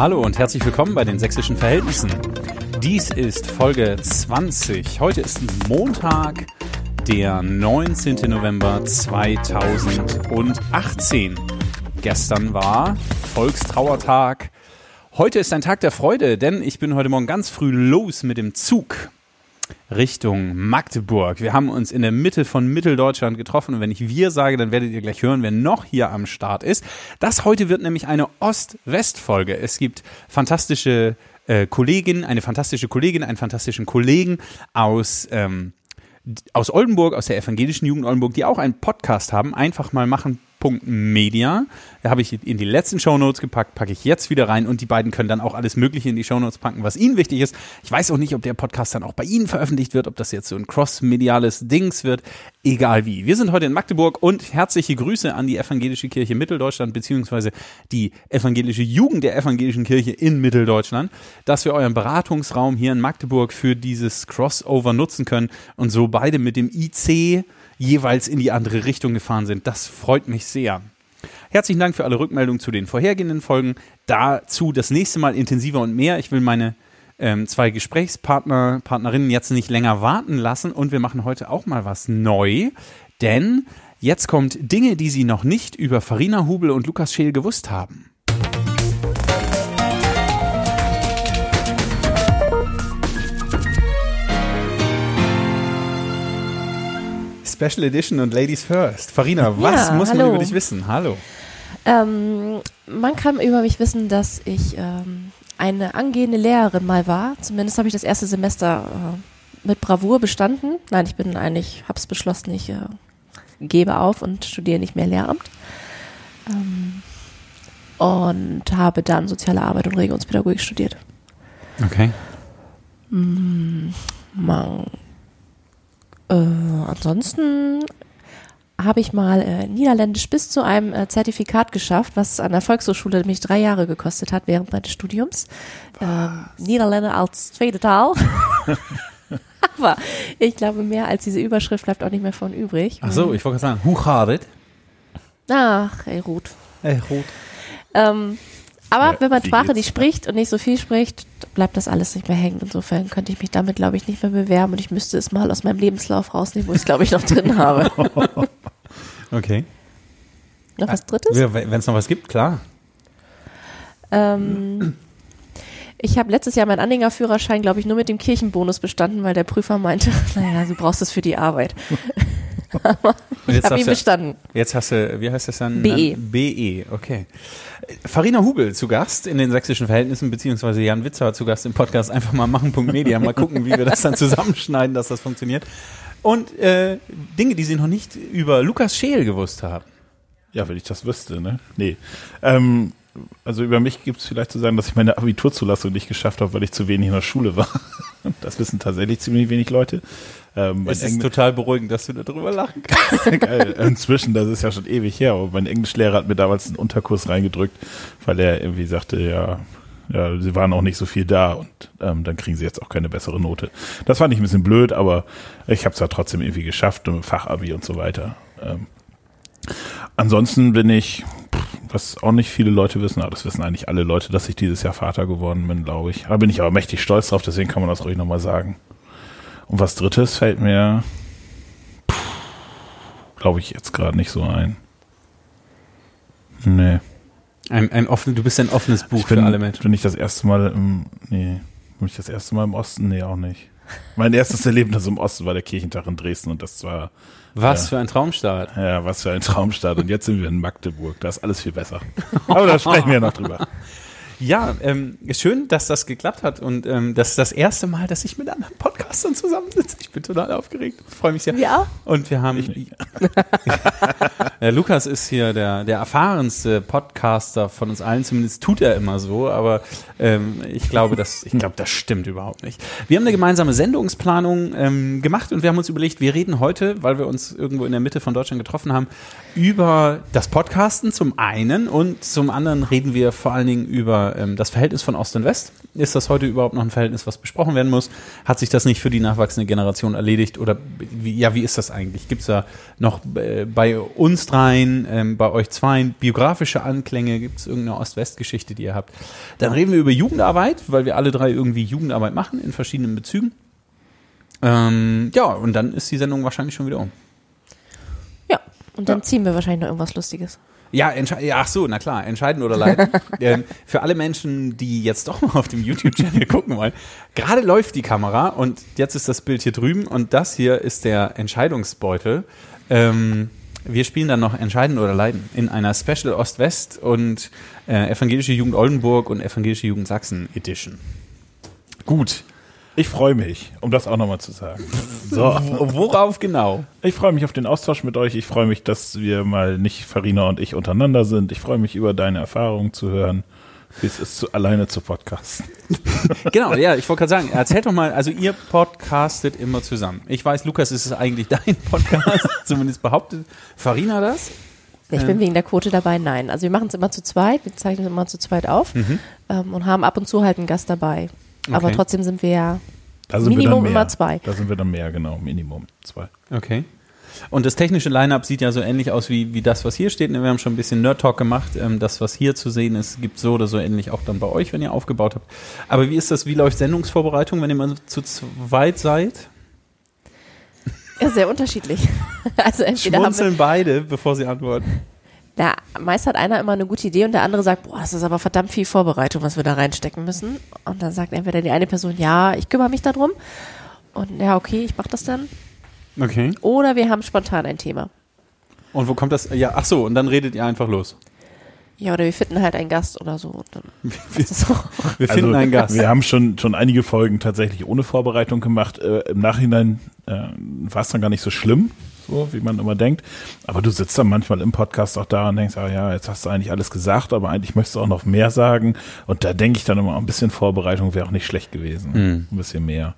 Hallo und herzlich willkommen bei den sächsischen Verhältnissen. Dies ist Folge 20. Heute ist Montag, der 19. November 2018. Gestern war Volkstrauertag. Heute ist ein Tag der Freude, denn ich bin heute Morgen ganz früh los mit dem Zug. Richtung Magdeburg. Wir haben uns in der Mitte von Mitteldeutschland getroffen und wenn ich wir sage, dann werdet ihr gleich hören, wer noch hier am Start ist. Das heute wird nämlich eine Ost-West-Folge. Es gibt fantastische äh, Kolleginnen, eine fantastische Kollegin, einen fantastischen Kollegen aus ähm, aus Oldenburg, aus der evangelischen Jugend Oldenburg, die auch einen Podcast haben. Einfach mal machen Media. Da habe ich in die letzten Shownotes gepackt, packe ich jetzt wieder rein und die beiden können dann auch alles Mögliche in die Shownotes packen, was ihnen wichtig ist. Ich weiß auch nicht, ob der Podcast dann auch bei Ihnen veröffentlicht wird, ob das jetzt so ein cross-mediales Dings wird. Egal wie. Wir sind heute in Magdeburg und herzliche Grüße an die Evangelische Kirche Mitteldeutschland beziehungsweise die evangelische Jugend der evangelischen Kirche in Mitteldeutschland, dass wir euren Beratungsraum hier in Magdeburg für dieses Crossover nutzen können und so beide mit dem IC jeweils in die andere Richtung gefahren sind. Das freut mich sehr. Herzlichen Dank für alle Rückmeldungen zu den vorhergehenden Folgen. Dazu das nächste Mal intensiver und mehr. Ich will meine ähm, zwei Gesprächspartner, Partnerinnen jetzt nicht länger warten lassen und wir machen heute auch mal was neu, denn jetzt kommt Dinge, die Sie noch nicht über Farina Hubel und Lukas Scheel gewusst haben. Special Edition und Ladies First. Farina, was Ja, muss man hallo. über dich wissen? Hallo. Ähm, man kann über mich wissen, dass ich ähm, eine angehende Lehrerin mal war. Zumindest habe ich das erste Semester äh, mit Bravour bestanden. Nein, ich bin eigentlich, habe es beschlossen, ich äh, gebe auf und studiere nicht mehr Lehramt. Ähm, und habe dann Soziale Arbeit und Religionspädagogik studiert. Okay. Man, äh, ansonsten habe ich mal äh, Niederländisch bis zu einem äh, Zertifikat geschafft, was an der Volkshochschule mich drei Jahre gekostet hat während meines Studiums. Ähm, Niederländer als zweite Taal. Aber ich glaube, mehr als diese Überschrift bleibt auch nicht mehr von übrig. Ach so, ich wollte gerade sagen, het? Ach, ey, Ruth. Äh, rot. Ähm, aber Ja, wenn man Sprache nicht spricht und nicht so viel spricht, bleibt das alles nicht mehr hängen. Insofern könnte ich mich damit, glaube ich, nicht mehr bewerben und ich müsste es mal aus meinem Lebenslauf rausnehmen, wo ich es, glaube ich, noch drin habe. Okay. Noch was Drittes? Wenn es noch was gibt, klar. Ähm, ich habe letztes Jahr meinen Anhängerführerschein, glaube ich, nur mit dem Kirchenbonus bestanden, weil der Prüfer meinte, naja, du brauchst es für die Arbeit. Aber ich habe ihn bestanden. Jetzt hast du, wie heißt das dann? BE. BE, okay. Farina Hubel zu Gast in den sächsischen Verhältnissen, beziehungsweise Jan Witzer zu Gast im Podcast. Einfach mal machen.media, mal gucken, wie wir das dann zusammenschneiden, dass das funktioniert. Und äh, Dinge, die Sie noch nicht über Lukas Scheel gewusst haben. Ja, wenn ich das wüsste, ne? Nee. Ähm, also über mich gibt es vielleicht zu sagen, dass ich meine Abiturzulassung nicht geschafft habe, weil ich zu wenig in der Schule war. Das wissen tatsächlich ziemlich wenig Leute. Ähm, Es ist Engl- total beruhigend, dass du darüber lachen kannst. Geil. Inzwischen, das ist ja schon ewig her, aber mein Englischlehrer hat mir damals einen Unterkurs reingedrückt, weil er irgendwie sagte, ja, ja, sie waren auch nicht so viel da und ähm, dann kriegen sie jetzt auch keine bessere Note. Das fand ich ein bisschen blöd, aber ich habe es ja trotzdem irgendwie geschafft mit Fachabi und so weiter. Ähm, ansonsten bin ich, was auch nicht viele Leute wissen, aber das wissen eigentlich alle Leute, dass ich dieses Jahr Vater geworden bin, glaube ich. Da bin ich aber mächtig stolz drauf, deswegen kann man das ruhig nochmal sagen. Und was drittes fällt mir, glaube ich, jetzt gerade nicht so ein. Nee. Ein, ein offen, du bist ein offenes Buch bin, für alle Menschen. Bin ich das erste Mal im, nee, bin ich das erste Mal im Osten? Nee, auch nicht. Mein erstes Erlebnis im Osten war der Kirchentag in Dresden und das war, Was Ja. für ein Traumstart. ja, was für ein Traumstart. Und jetzt sind wir in Magdeburg. Da ist alles viel besser. Aber da sprechen wir noch drüber. Ja, ähm, schön, dass das geklappt hat und ähm, das ist das erste Mal, dass ich mit anderen Podcastern zusammensitze. Ich bin total aufgeregt, freue mich sehr. Ja. Und wir haben, ja, Lukas ist hier der, der erfahrenste Podcaster von uns allen, zumindest tut er immer so, aber ähm, ich glaube, das, ich glaube, das stimmt überhaupt nicht. Wir haben eine gemeinsame Sendungsplanung ähm, gemacht und wir haben uns überlegt, wir reden heute, weil wir uns irgendwo in der Mitte von Deutschland getroffen haben, über das Podcasten zum einen und zum anderen reden wir vor allen Dingen über ähm, das Verhältnis von Ost und West. Ist das heute überhaupt noch ein Verhältnis, was besprochen werden muss? Hat sich das nicht für die nachwachsende Generation erledigt? Oder wie, ja, wie ist das eigentlich? Gibt es da noch äh, bei uns astrein, ähm, bei euch zwei biografische Anklänge, gibt es irgendeine Ost-West-Geschichte, die ihr habt. Dann reden wir über Jugendarbeit, weil wir alle drei irgendwie Jugendarbeit machen in verschiedenen Bezügen. Ähm, ja, und dann ist die Sendung wahrscheinlich schon wieder um. Ja, und dann Ja. ziehen wir wahrscheinlich noch irgendwas Lustiges. Ja, ach so, na klar, entscheiden oder leiden. ähm, für alle Menschen, die jetzt doch mal auf dem YouTube-Channel gucken wollen, gerade läuft die Kamera und jetzt ist das Bild hier drüben und das hier ist der Entscheidungsbeutel. Ähm, wir spielen dann noch Entscheiden oder Leiden in einer Special Ost-West und äh, Evangelische Jugend Oldenburg und Evangelische Jugend Sachsen Edition. Gut. Ich freue mich, um das auch nochmal zu sagen. So. Worauf genau? Ich freue mich auf den Austausch mit euch. Ich freue mich, dass wir mal nicht Farina und ich untereinander sind. Ich freue mich über deine Erfahrungen zu hören, wie es ist, zu, alleine zu podcasten. Genau, ja, ich wollte gerade sagen, erzählt doch mal, also ihr podcastet immer zusammen. Ich weiß, Lukas, es ist eigentlich dein Podcast, zumindest behauptet Farina das. Ich Ähm. bin wegen der Quote dabei, nein. Also wir machen es immer zu zweit, wir zeichnen es immer zu zweit auf ähm, und haben ab und zu halt einen Gast dabei. Aber. Okay. trotzdem sind wir ja wir Minimum mehr. immer zwei. Da sind wir dann mehr, genau. Minimum zwei. Okay. Und das technische Line-Up sieht ja so ähnlich aus wie, wie das, was hier steht. Wir haben schon ein bisschen Nerd-Talk gemacht. Ähm, das, was hier zu sehen ist, gibt so oder so ähnlich auch dann bei euch, wenn ihr aufgebaut habt. Aber wie ist das, wie läuft Sendungsvorbereitung, wenn ihr mal zu zweit seid? ja, sehr unterschiedlich. Also entweder haben wir, Schmunzeln beide, bevor sie antworten. Na, meist hat einer immer eine gute Idee und der andere sagt, boah, das ist aber verdammt viel Vorbereitung, was wir da reinstecken müssen. Und dann sagt entweder die eine Person, ja, ich kümmere mich darum. Und ja, okay, ich mache das dann. Okay. Oder wir haben spontan ein Thema. Und wo kommt das? Ja, ach so, und dann redet ihr einfach los. Ja, oder wir finden halt einen Gast oder so. Und dann ist das so. Wir finden einen Gast. Also, Wir haben schon, schon einige Folgen tatsächlich ohne Vorbereitung gemacht. Äh, Im Nachhinein äh, war es dann gar nicht so schlimm, so wie man immer denkt. Aber du sitzt dann manchmal im Podcast auch da und denkst, ah ja, jetzt hast du eigentlich alles gesagt, aber eigentlich möchtest du auch noch mehr sagen. Und da denke ich dann immer, ein bisschen Vorbereitung wäre auch nicht schlecht gewesen. Mhm. Ein bisschen mehr.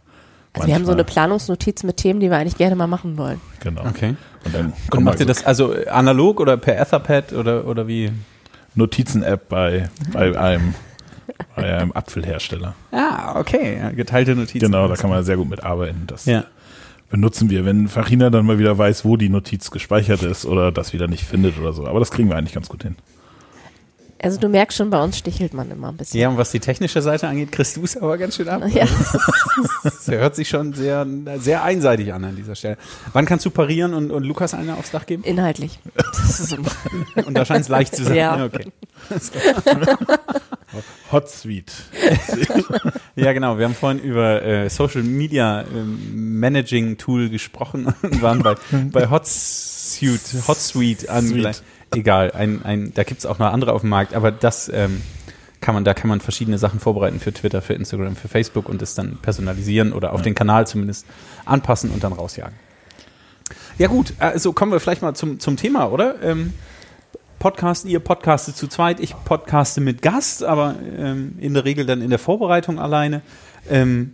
Also wir haben so eine. Planungsnotiz mit Themen, die wir eigentlich gerne mal machen wollen. Genau. Okay. Und dann Und kommen macht ihr das also analog oder per Etherpad oder, oder wie? Notizen-App bei, bei einem, bei einem Apfelhersteller. Ah, okay. Geteilte Notizen. Genau, da kann man sehr gut mitarbeiten. Das Ja. Benutzen wir, wenn Farina dann mal wieder weiß, wo die Notiz gespeichert ist oder das wieder nicht findet oder so. Aber das kriegen wir eigentlich ganz gut hin. Also du merkst schon, bei uns stichelt man immer ein bisschen. Ja, und was die technische Seite angeht, kriegst du es aber ganz schön ab. Ja. Das hört sich schon sehr, sehr einseitig an an dieser Stelle. Wann kannst du parieren und, und Lukas eine aufs Dach geben? Inhaltlich. Das ist immer, Und da scheint es leicht zu sein. Ja. Okay. Hot Suite. Ja, genau. Wir haben vorhin über äh, Social Media ähm, Managing Tool gesprochen und waren bei, bei Hotsuite, Hotsuite angelangt. Egal, ein, ein, da gibt's auch noch andere auf dem Markt, aber das ähm, kann man, da kann man verschiedene Sachen vorbereiten für Twitter, für Instagram, für Facebook und das dann personalisieren oder auf den Kanal zumindest anpassen und dann rausjagen. Ja gut, also kommen wir vielleicht mal zum, zum Thema, oder? Ähm, Podcasten, ihr podcastet zu zweit, ich podcaste mit Gast, aber ähm, in der Regel dann in der Vorbereitung alleine. Ähm,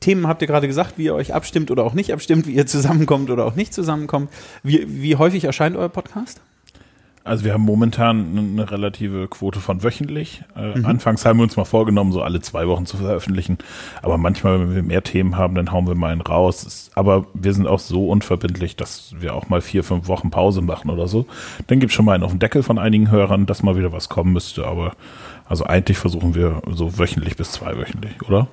Themen habt ihr gerade gesagt, wie ihr euch abstimmt oder auch nicht abstimmt, wie ihr zusammenkommt oder auch nicht zusammenkommt. Wie, wie häufig erscheint euer Podcast? Also wir haben momentan eine relative Quote von wöchentlich. Äh, Anfangs haben wir uns mal vorgenommen, so alle zwei Wochen zu veröffentlichen. Aber manchmal, wenn wir mehr Themen haben, dann hauen wir mal einen raus. Es- Aber wir sind auch so unverbindlich, dass wir auch mal vier, fünf Wochen Pause machen oder so. Dann gibt es schon mal einen auf den Deckel von einigen Hörern, dass mal wieder was kommen müsste. Aber also eigentlich versuchen wir so wöchentlich bis zweiwöchentlich, oder?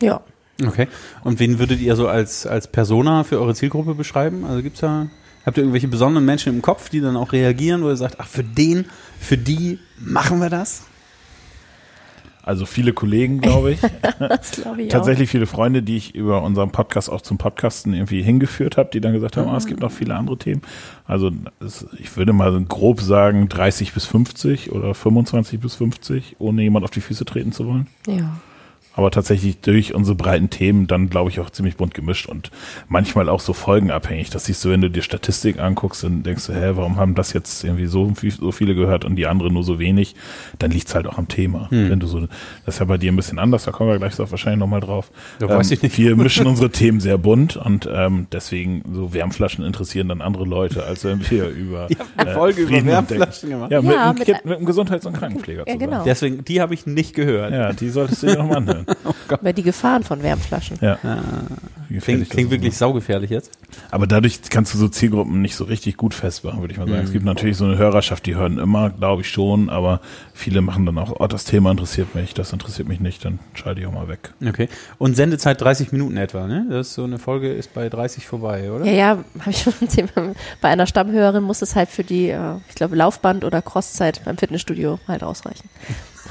ja. Okay. Und wen würdet ihr so als, als Persona für eure Zielgruppe beschreiben? Also gibt's da, habt ihr irgendwelche besonderen Menschen im Kopf, die dann auch reagieren, wo ihr sagt, ach, für den, für die machen wir das? Also viele Kollegen, glaube ich. Das glaube ich Tatsächlich viele Freunde, die ich über unseren Podcast auch zum Podcasten irgendwie hingeführt habe, die dann gesagt haben, ah, es gibt noch viele andere Themen. Also es, ich würde mal so grob sagen 30 bis 50 oder 25 bis 50, ohne jemand auf die Füße treten zu wollen. auch. Ja. Aber tatsächlich durch unsere breiten Themen dann, glaube ich, auch ziemlich bunt gemischt und manchmal auch so folgenabhängig. Das siehst du, wenn du dir Statistik anguckst, dann denkst du, hä, warum haben das jetzt irgendwie so, viel- so viele gehört und die anderen nur so wenig? Dann liegt's halt auch am Thema. Wenn du so, das ist ja bei dir ein bisschen anders, da kommen wir gleich so wahrscheinlich nochmal drauf. Ja, weiß ich nicht. Wir mischen unsere Themen sehr bunt und ähm, deswegen so Wärmflaschen interessieren dann andere Leute, als wenn wir über habt eine Folge über Frieden und Wärmflaschen gemacht. Ja, mit, Ja, mit ein- mit einem Gesundheits- und Krankenpfleger Ja, genau. Deswegen, die habe ich nicht gehört. Ja, die solltest du dir nochmal anhören. Über die Gefahren von Wärmflaschen. Ja. Ah. Klingt, klingt wirklich saugefährlich jetzt. Aber dadurch kannst du so Zielgruppen nicht so richtig gut festmachen, würde ich mal sagen. Mhm. Es gibt natürlich so eine Hörerschaft, die hören immer, glaube ich schon, aber viele machen dann auch, oh, das Thema interessiert mich, das interessiert mich nicht, dann schalte ich auch mal weg. Okay. Und Sendezeit 30 Minuten etwa, ne? Das ist so eine Folge ist bei 30 vorbei, oder? Ja, ja, habe ich schon ein Thema. Bei einer Stammhörerin muss es halt für die, äh, ich glaube, Laufband- oder Crosszeit beim Fitnessstudio halt ausreichen.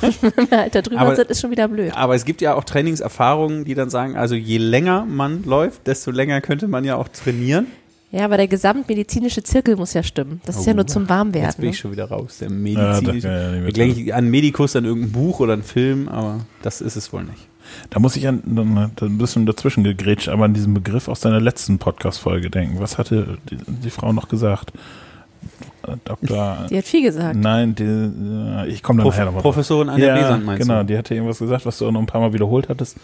Wenn wir halt da drüber Aber- sind, ist schon wieder blöd. Aber es gibt ja auch Trainingserfahrungen, die dann sagen, also je länger man läuft, desto länger könnte man ja auch trainieren. Ja, aber der gesamtmedizinische Zirkel muss ja stimmen. Das ist ja Oh, nur zum Jetzt Warmwerden. bin Ne? ich schon wieder raus. Der medizinische. ja, ja, Ich denke an Medikus, an irgendein Buch oder einen Film, aber das ist es wohl nicht. Da muss ich an, ein bisschen dazwischen gegrätscht, aber an diesen Begriff aus deiner letzten Podcast-Folge denken. Was hatte die, die Frau noch gesagt? Äh, Dr. Die hat viel gesagt. Nein, die, äh, ich komme da Prof nachher nochmal Professorin Anja ja, Besant meinst genau, du? die hatte irgendwas gesagt, was du auch noch ein paar Mal wiederholt hattest.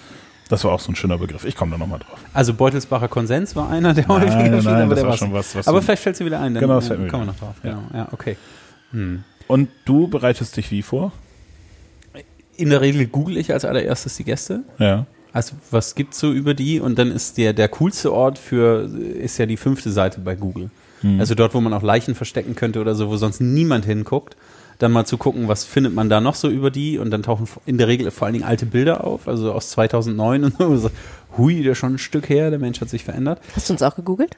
Das war auch so ein schöner Begriff. Ich komme da nochmal drauf. Also Beutelsbacher Konsens war einer, der Nein, häufiger nein, steht, aber das war schon was, was Aber du- vielleicht fällt sie wieder ein, dann Genau, das fällt mir kommen wir noch drauf. Genau. Ja, okay. Hm. Und du bereitest dich wie vor? In der Regel google ich als allererstes die Gäste. Ja. Also was gibt's so über die? Und dann ist der, der coolste Ort für, ist ja die fünfte Seite bei Google. Hm. Also dort, wo man auch Leichen verstecken könnte oder so, wo sonst niemand hinguckt. Dann mal zu gucken, was findet man da noch so über die und dann tauchen in der Regel vor allen Dingen alte Bilder auf, also aus 2009 und so. so. Hui, der ist schon ein Stück her, der Mensch hat sich verändert. Hast du uns auch gegoogelt?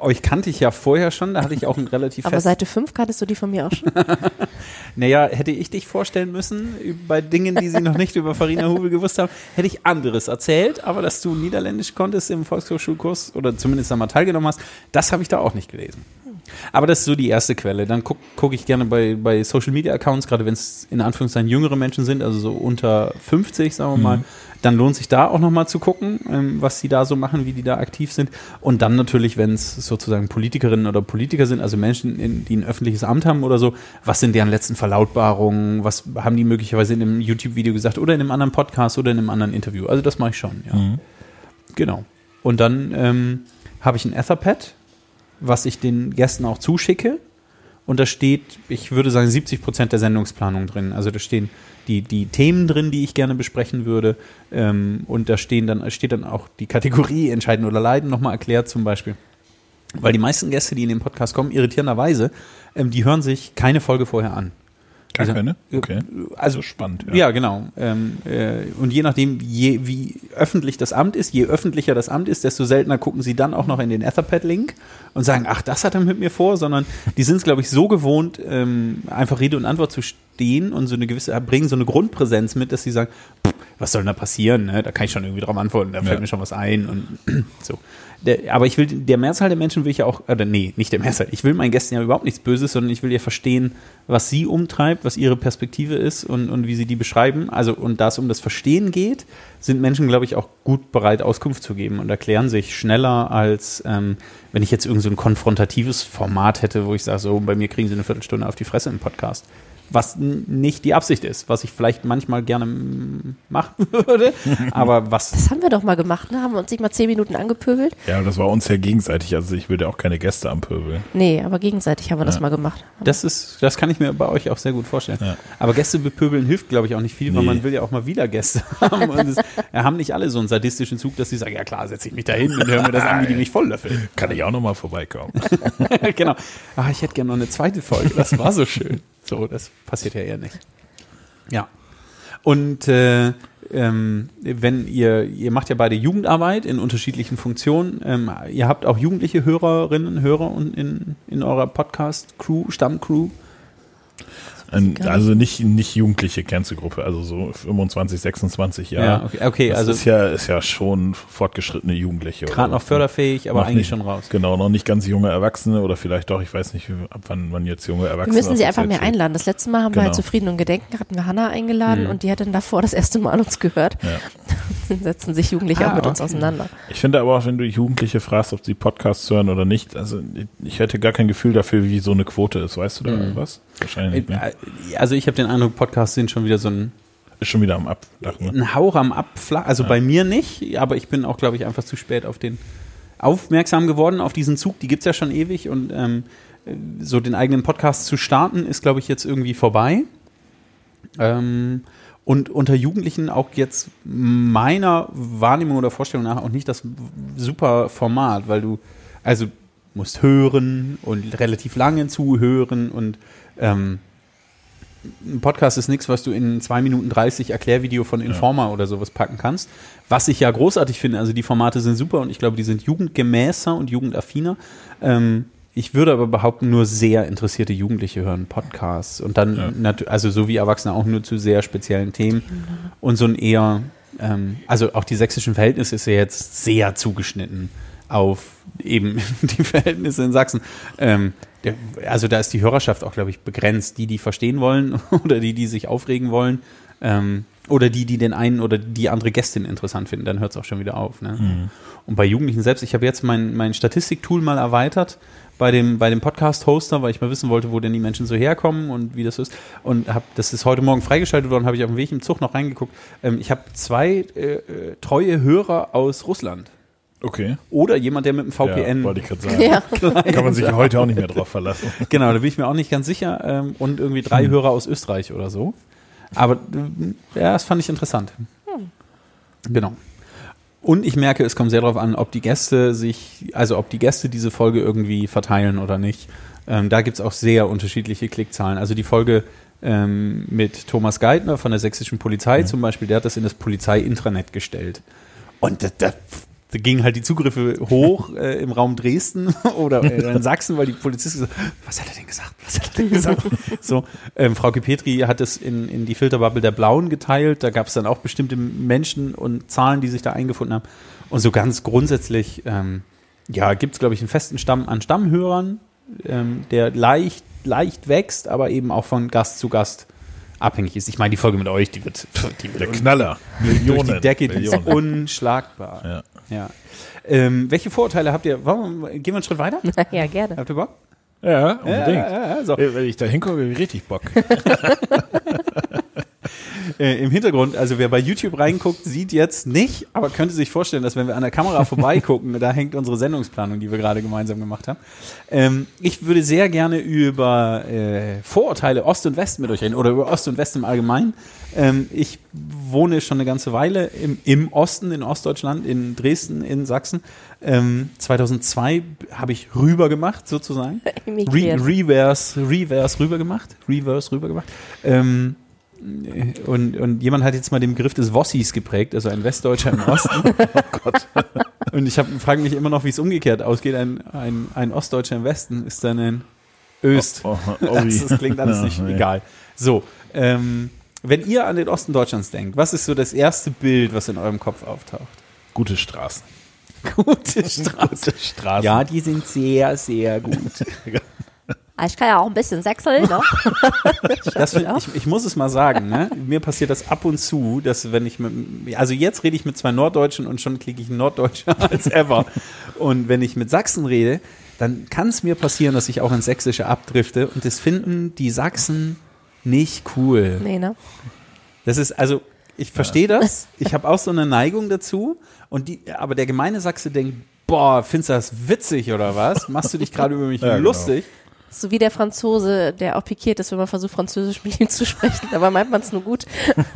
Euch kannte ich ja vorher schon, da hatte ich auch ein relativ Aber Seite 5 kanntest du die von mir auch schon? Naja, hätte ich dich vorstellen müssen bei Dingen, die sie noch nicht über Farina Hubel gewusst haben, hätte ich anderes erzählt. Aber dass du Niederländisch konntest im Volkshochschulkurs oder zumindest einmal teilgenommen hast, das habe ich da auch nicht gelesen. Aber das ist so die erste Quelle. Dann gucke guck ich gerne bei, bei Social Media Accounts, gerade wenn es in Anführungszeichen jüngere Menschen sind, also so unter 50, sagen wir mal, dann lohnt sich da auch nochmal zu gucken, ähm, was sie da so machen, wie die da aktiv sind. Und dann natürlich, wenn es sozusagen Politikerinnen oder Politiker sind, also Menschen, in, die ein öffentliches Amt haben oder so, was sind deren letzten Verlautbarungen, was haben die möglicherweise in einem YouTube-Video gesagt oder in einem anderen Podcast oder in einem anderen Interview. Also das mache ich schon, ja. Mhm. Genau. Und dann ähm, habe ich ein Etherpad, was ich den Gästen auch zuschicke. Und da steht, ich würde sagen, 70 Prozent der Sendungsplanung drin. Also da stehen die, die Themen drin, die ich gerne besprechen würde. Ähm, und da stehen dann, steht dann auch die Kategorie Entscheiden oder Leiden nochmal erklärt zum Beispiel. Weil die meisten Gäste, die in den Podcast kommen, irritierenderweise, ähm, die hören sich keine Folge vorher an. Gar Also, keine? äh, Okay. Also spannend. ja, genau. Ähm, äh, und je nachdem, je, wie öffentlich das Amt ist, je öffentlicher das Amt ist, desto seltener gucken sie dann auch noch in den Etherpad-Link und sagen, ach, das hat er mit mir vor, sondern die sind es, glaube ich, so gewohnt, ähm, einfach Rede und Antwort zu stehen und so eine gewisse, bringen so eine Grundpräsenz mit, dass sie sagen, was soll denn da passieren? Ne? Da kann ich schon irgendwie drauf antworten, da fällt Ja. mir schon was ein und so. Der, aber ich will, der Mehrzahl der Menschen will ich ja auch, oder nee, nicht der Mehrzahl, ich will meinen Gästen ja überhaupt nichts Böses, sondern ich will ja verstehen, was sie umtreibt, was ihre Perspektive ist und, und wie sie die beschreiben. Also, und da es um das Verstehen geht, sind Menschen, glaube ich, auch gut bereit, Auskunft zu geben und erklären sich schneller, als ähm, wenn ich jetzt irgend so ein konfrontatives Format hätte, wo ich sage, so, bei mir kriegen sie eine Viertelstunde auf die Fresse im Podcast. Was nicht die Absicht ist, was ich vielleicht manchmal gerne machen würde, aber was Das haben wir doch mal gemacht, ne? Haben wir uns nicht mal 10 Minuten angepöbelt? Ja, das war uns ja gegenseitig. Also ich würde auch keine Gäste anpöbeln. Nee, aber gegenseitig haben wir das Ja. mal gemacht. Das ist, das kann ich mir bei euch auch sehr gut vorstellen. Ja. Aber Gäste bepöbeln hilft, glaube ich, auch nicht viel, weil Nee. man will ja auch mal wieder Gäste haben. Und es, ja, haben nicht alle so einen sadistischen Zug, dass sie sagen, ja klar, setze ich mich da hin und höre mir das an, wie die mich volllöffeln. Kann ich auch nochmal vorbeikommen. genau. Ach, ich hätte gerne noch eine zweite Folge. Das war so schön. So, das passiert ja eher nicht. Ja. Und äh, ähm, wenn ihr, ihr macht ja beide Jugendarbeit in unterschiedlichen Funktionen. Ähm, ihr habt auch jugendliche Hörerinnen, Hörer und in, in eurer Podcast-Crew, Stammcrew. Ein, also nicht, nicht jugendliche Kernzielgruppe, also so 25, 26 Jahre. Ja, okay, okay das also ist ja, ist ja schon fortgeschrittene Jugendliche. gerade noch förderfähig, aber Noch eigentlich nicht. schon raus. Genau, noch nicht ganz junge Erwachsene oder vielleicht doch, ich weiß nicht, ab wann man jetzt junge Wir Erwachsene müssen sie einfach mehr einladen. Das letzte Mal haben wir halt Genau. zufrieden und Gedenken, hatten wir Hanna eingeladen Mhm. und die hat dann davor das erste Mal uns gehört. Ja. Dann setzen sich Jugendliche Ah, auch mit uns okay. auseinander. Ich finde aber auch, wenn du Jugendliche fragst, ob sie Podcasts hören oder nicht, also ich hätte gar kein Gefühl dafür, wie so eine Quote ist. Weißt du da Mhm. was? Wahrscheinlich nicht. Ne? Äh, Also ich habe den Eindruck, Podcasts sind schon wieder so ein, Ist schon wieder am Ablachen. Ne? ein Hauch am Abflachen. Also bei mir nicht, aber ich bin auch, glaube ich, einfach zu spät auf den aufmerksam geworden, auf diesen Zug. Die gibt's ja schon ewig und ähm, so den eigenen Podcast zu starten, ist, glaube ich, jetzt irgendwie vorbei. Ähm, und unter Jugendlichen auch jetzt meiner Wahrnehmung oder Vorstellung nach auch nicht das super Format, weil du also musst hören und relativ lange zuhören und ähm, ein Podcast ist nichts, was du in 2 Minuten 30 Erklärvideo von Informa ja. oder sowas packen kannst. Was ich ja großartig finde, also die Formate sind super und ich glaube, die sind jugendgemäßer und jugendaffiner. Ähm, ich würde aber behaupten, nur sehr interessierte Jugendliche hören Podcasts und dann, ja. also so wie Erwachsene auch nur zu sehr speziellen Themen und so ein eher, ähm, also auch die sächsischen Verhältnisse ist ja jetzt sehr zugeschnitten auf eben die Verhältnisse in Sachsen. Ähm, der, also da ist die Hörerschaft auch, glaube ich, begrenzt. Die, die verstehen wollen oder die, die sich aufregen wollen ähm, oder die, die den einen oder die andere Gästin interessant finden, dann hört es auch schon wieder auf. Ne? Mhm. Und bei Jugendlichen selbst, ich habe jetzt mein, mein Statistiktool mal erweitert bei dem, bei dem Podcast-Hoster, weil ich mal wissen wollte, wo denn die Menschen so herkommen und wie das ist. Und habe, das ist heute Morgen freigeschaltet worden, habe ich auf dem Weg im Zug noch reingeguckt. Ähm, ich habe zwei äh, äh treue Hörer aus Russland. Okay. Oder jemand, der mit dem VPN. Ja, wollte ich gerade sagen. Ja. Kann man sich heute auch nicht mehr drauf verlassen. Genau, da bin ich mir auch nicht ganz sicher. Ähm, und irgendwie drei hm. Hörer aus Österreich oder so. Aber äh, ja, das fand ich interessant. Hm. Genau. Und ich merke, es kommt sehr darauf an, ob die Gäste sich, also ob die Gäste diese Folge irgendwie verteilen oder nicht. Ähm, da gibt es auch sehr unterschiedliche Klickzahlen. Also die Folge ähm, mit Thomas Geithner von der sächsischen Polizei mhm. zum Beispiel, der hat das in das Polizei-Intranet gestellt. Und da, da da gingen halt die Zugriffe hoch äh, im Raum Dresden oder äh, in Sachsen, weil die Polizisten gesagt was hat er denn gesagt? Was hat er denn gesagt? so, ähm, Frau Petri hat es in, in die Filterbubble der Blauen geteilt. Da gab es dann auch bestimmte Menschen und Zahlen, die sich da eingefunden haben. Und so ganz grundsätzlich, ähm, ja, gibt es, glaube ich, einen festen Stamm an Stammhörern, ähm, der leicht, leicht wächst, aber eben auch von Gast zu Gast abhängig ist. Ich meine, die Folge mit euch, die wird, die wird der Knaller. Millionen. Durch die Decke, die ist unschlagbar. Ja. Ja. Ähm, welche Vorurteile habt ihr? Warum, gehen wir einen Schritt weiter? ja, gerne. Habt ihr Bock? Ja, unbedingt. Ja, ja, ja, so. Wenn ich da hingucke, habe ich richtig Bock. äh, Im Hintergrund, also wer bei YouTube reinguckt, sieht jetzt nicht, aber könnte sich vorstellen, dass wenn wir an der Kamera vorbeigucken, da hängt unsere Sendungsplanung, die wir gerade gemeinsam gemacht haben. Ähm, ich würde sehr gerne über äh, Vorurteile Ost und West mit euch reden oder über Ost und West im Allgemeinen. Ähm, ich wohne schon eine ganze Weile im, im Osten, in Ostdeutschland, in Dresden, in Sachsen. Ähm, 2002 habe ich rüber gemacht, sozusagen. Re reverse, reverse rüber gemacht. Reverse rüber gemacht. Ähm, und, und jemand hat jetzt mal den Begriff des Wossis geprägt, also ein Westdeutscher im Osten. oh Gott. Und ich frage mich immer noch, wie es umgekehrt ausgeht. Ein, ein, ein Ostdeutscher im Westen ist dann ein Öst. Oh, oh, oh das, das, klingt alles nicht nee. egal. So, ähm, wenn ihr an den Osten Deutschlands denkt, was ist so das erste Bild, was in eurem Kopf auftaucht? Gute Straßen. Gute Straßen. Gute Straßen. Ja, die sind sehr, sehr gut. Ah, ich kann ja auch ein bisschen sechseln, ne? das ich, ich, muss es mal sagen, ne? Mir passiert das ab und zu, dass wenn ich mit, also jetzt rede ich mit zwei Norddeutschen und schon klicke ich Norddeutscher als ever. Und wenn ich mit Sachsen rede, dann kann es mir passieren, dass ich auch ins Sächsische abdrifte und das finden die Sachsen nicht cool. Nee, ne? Das ist, also, ich verstehe das. Ich habe auch so eine Neigung dazu. Und die, aber der gemeine Sachse denkt, boah, findest du das witzig oder was? Machst du dich gerade über mich ja, genau. lustig? Genau. So wie der Franzose, der auch pikiert ist, wenn man versucht, Französisch mit ihm zu sprechen. Dabei meint man es nur gut.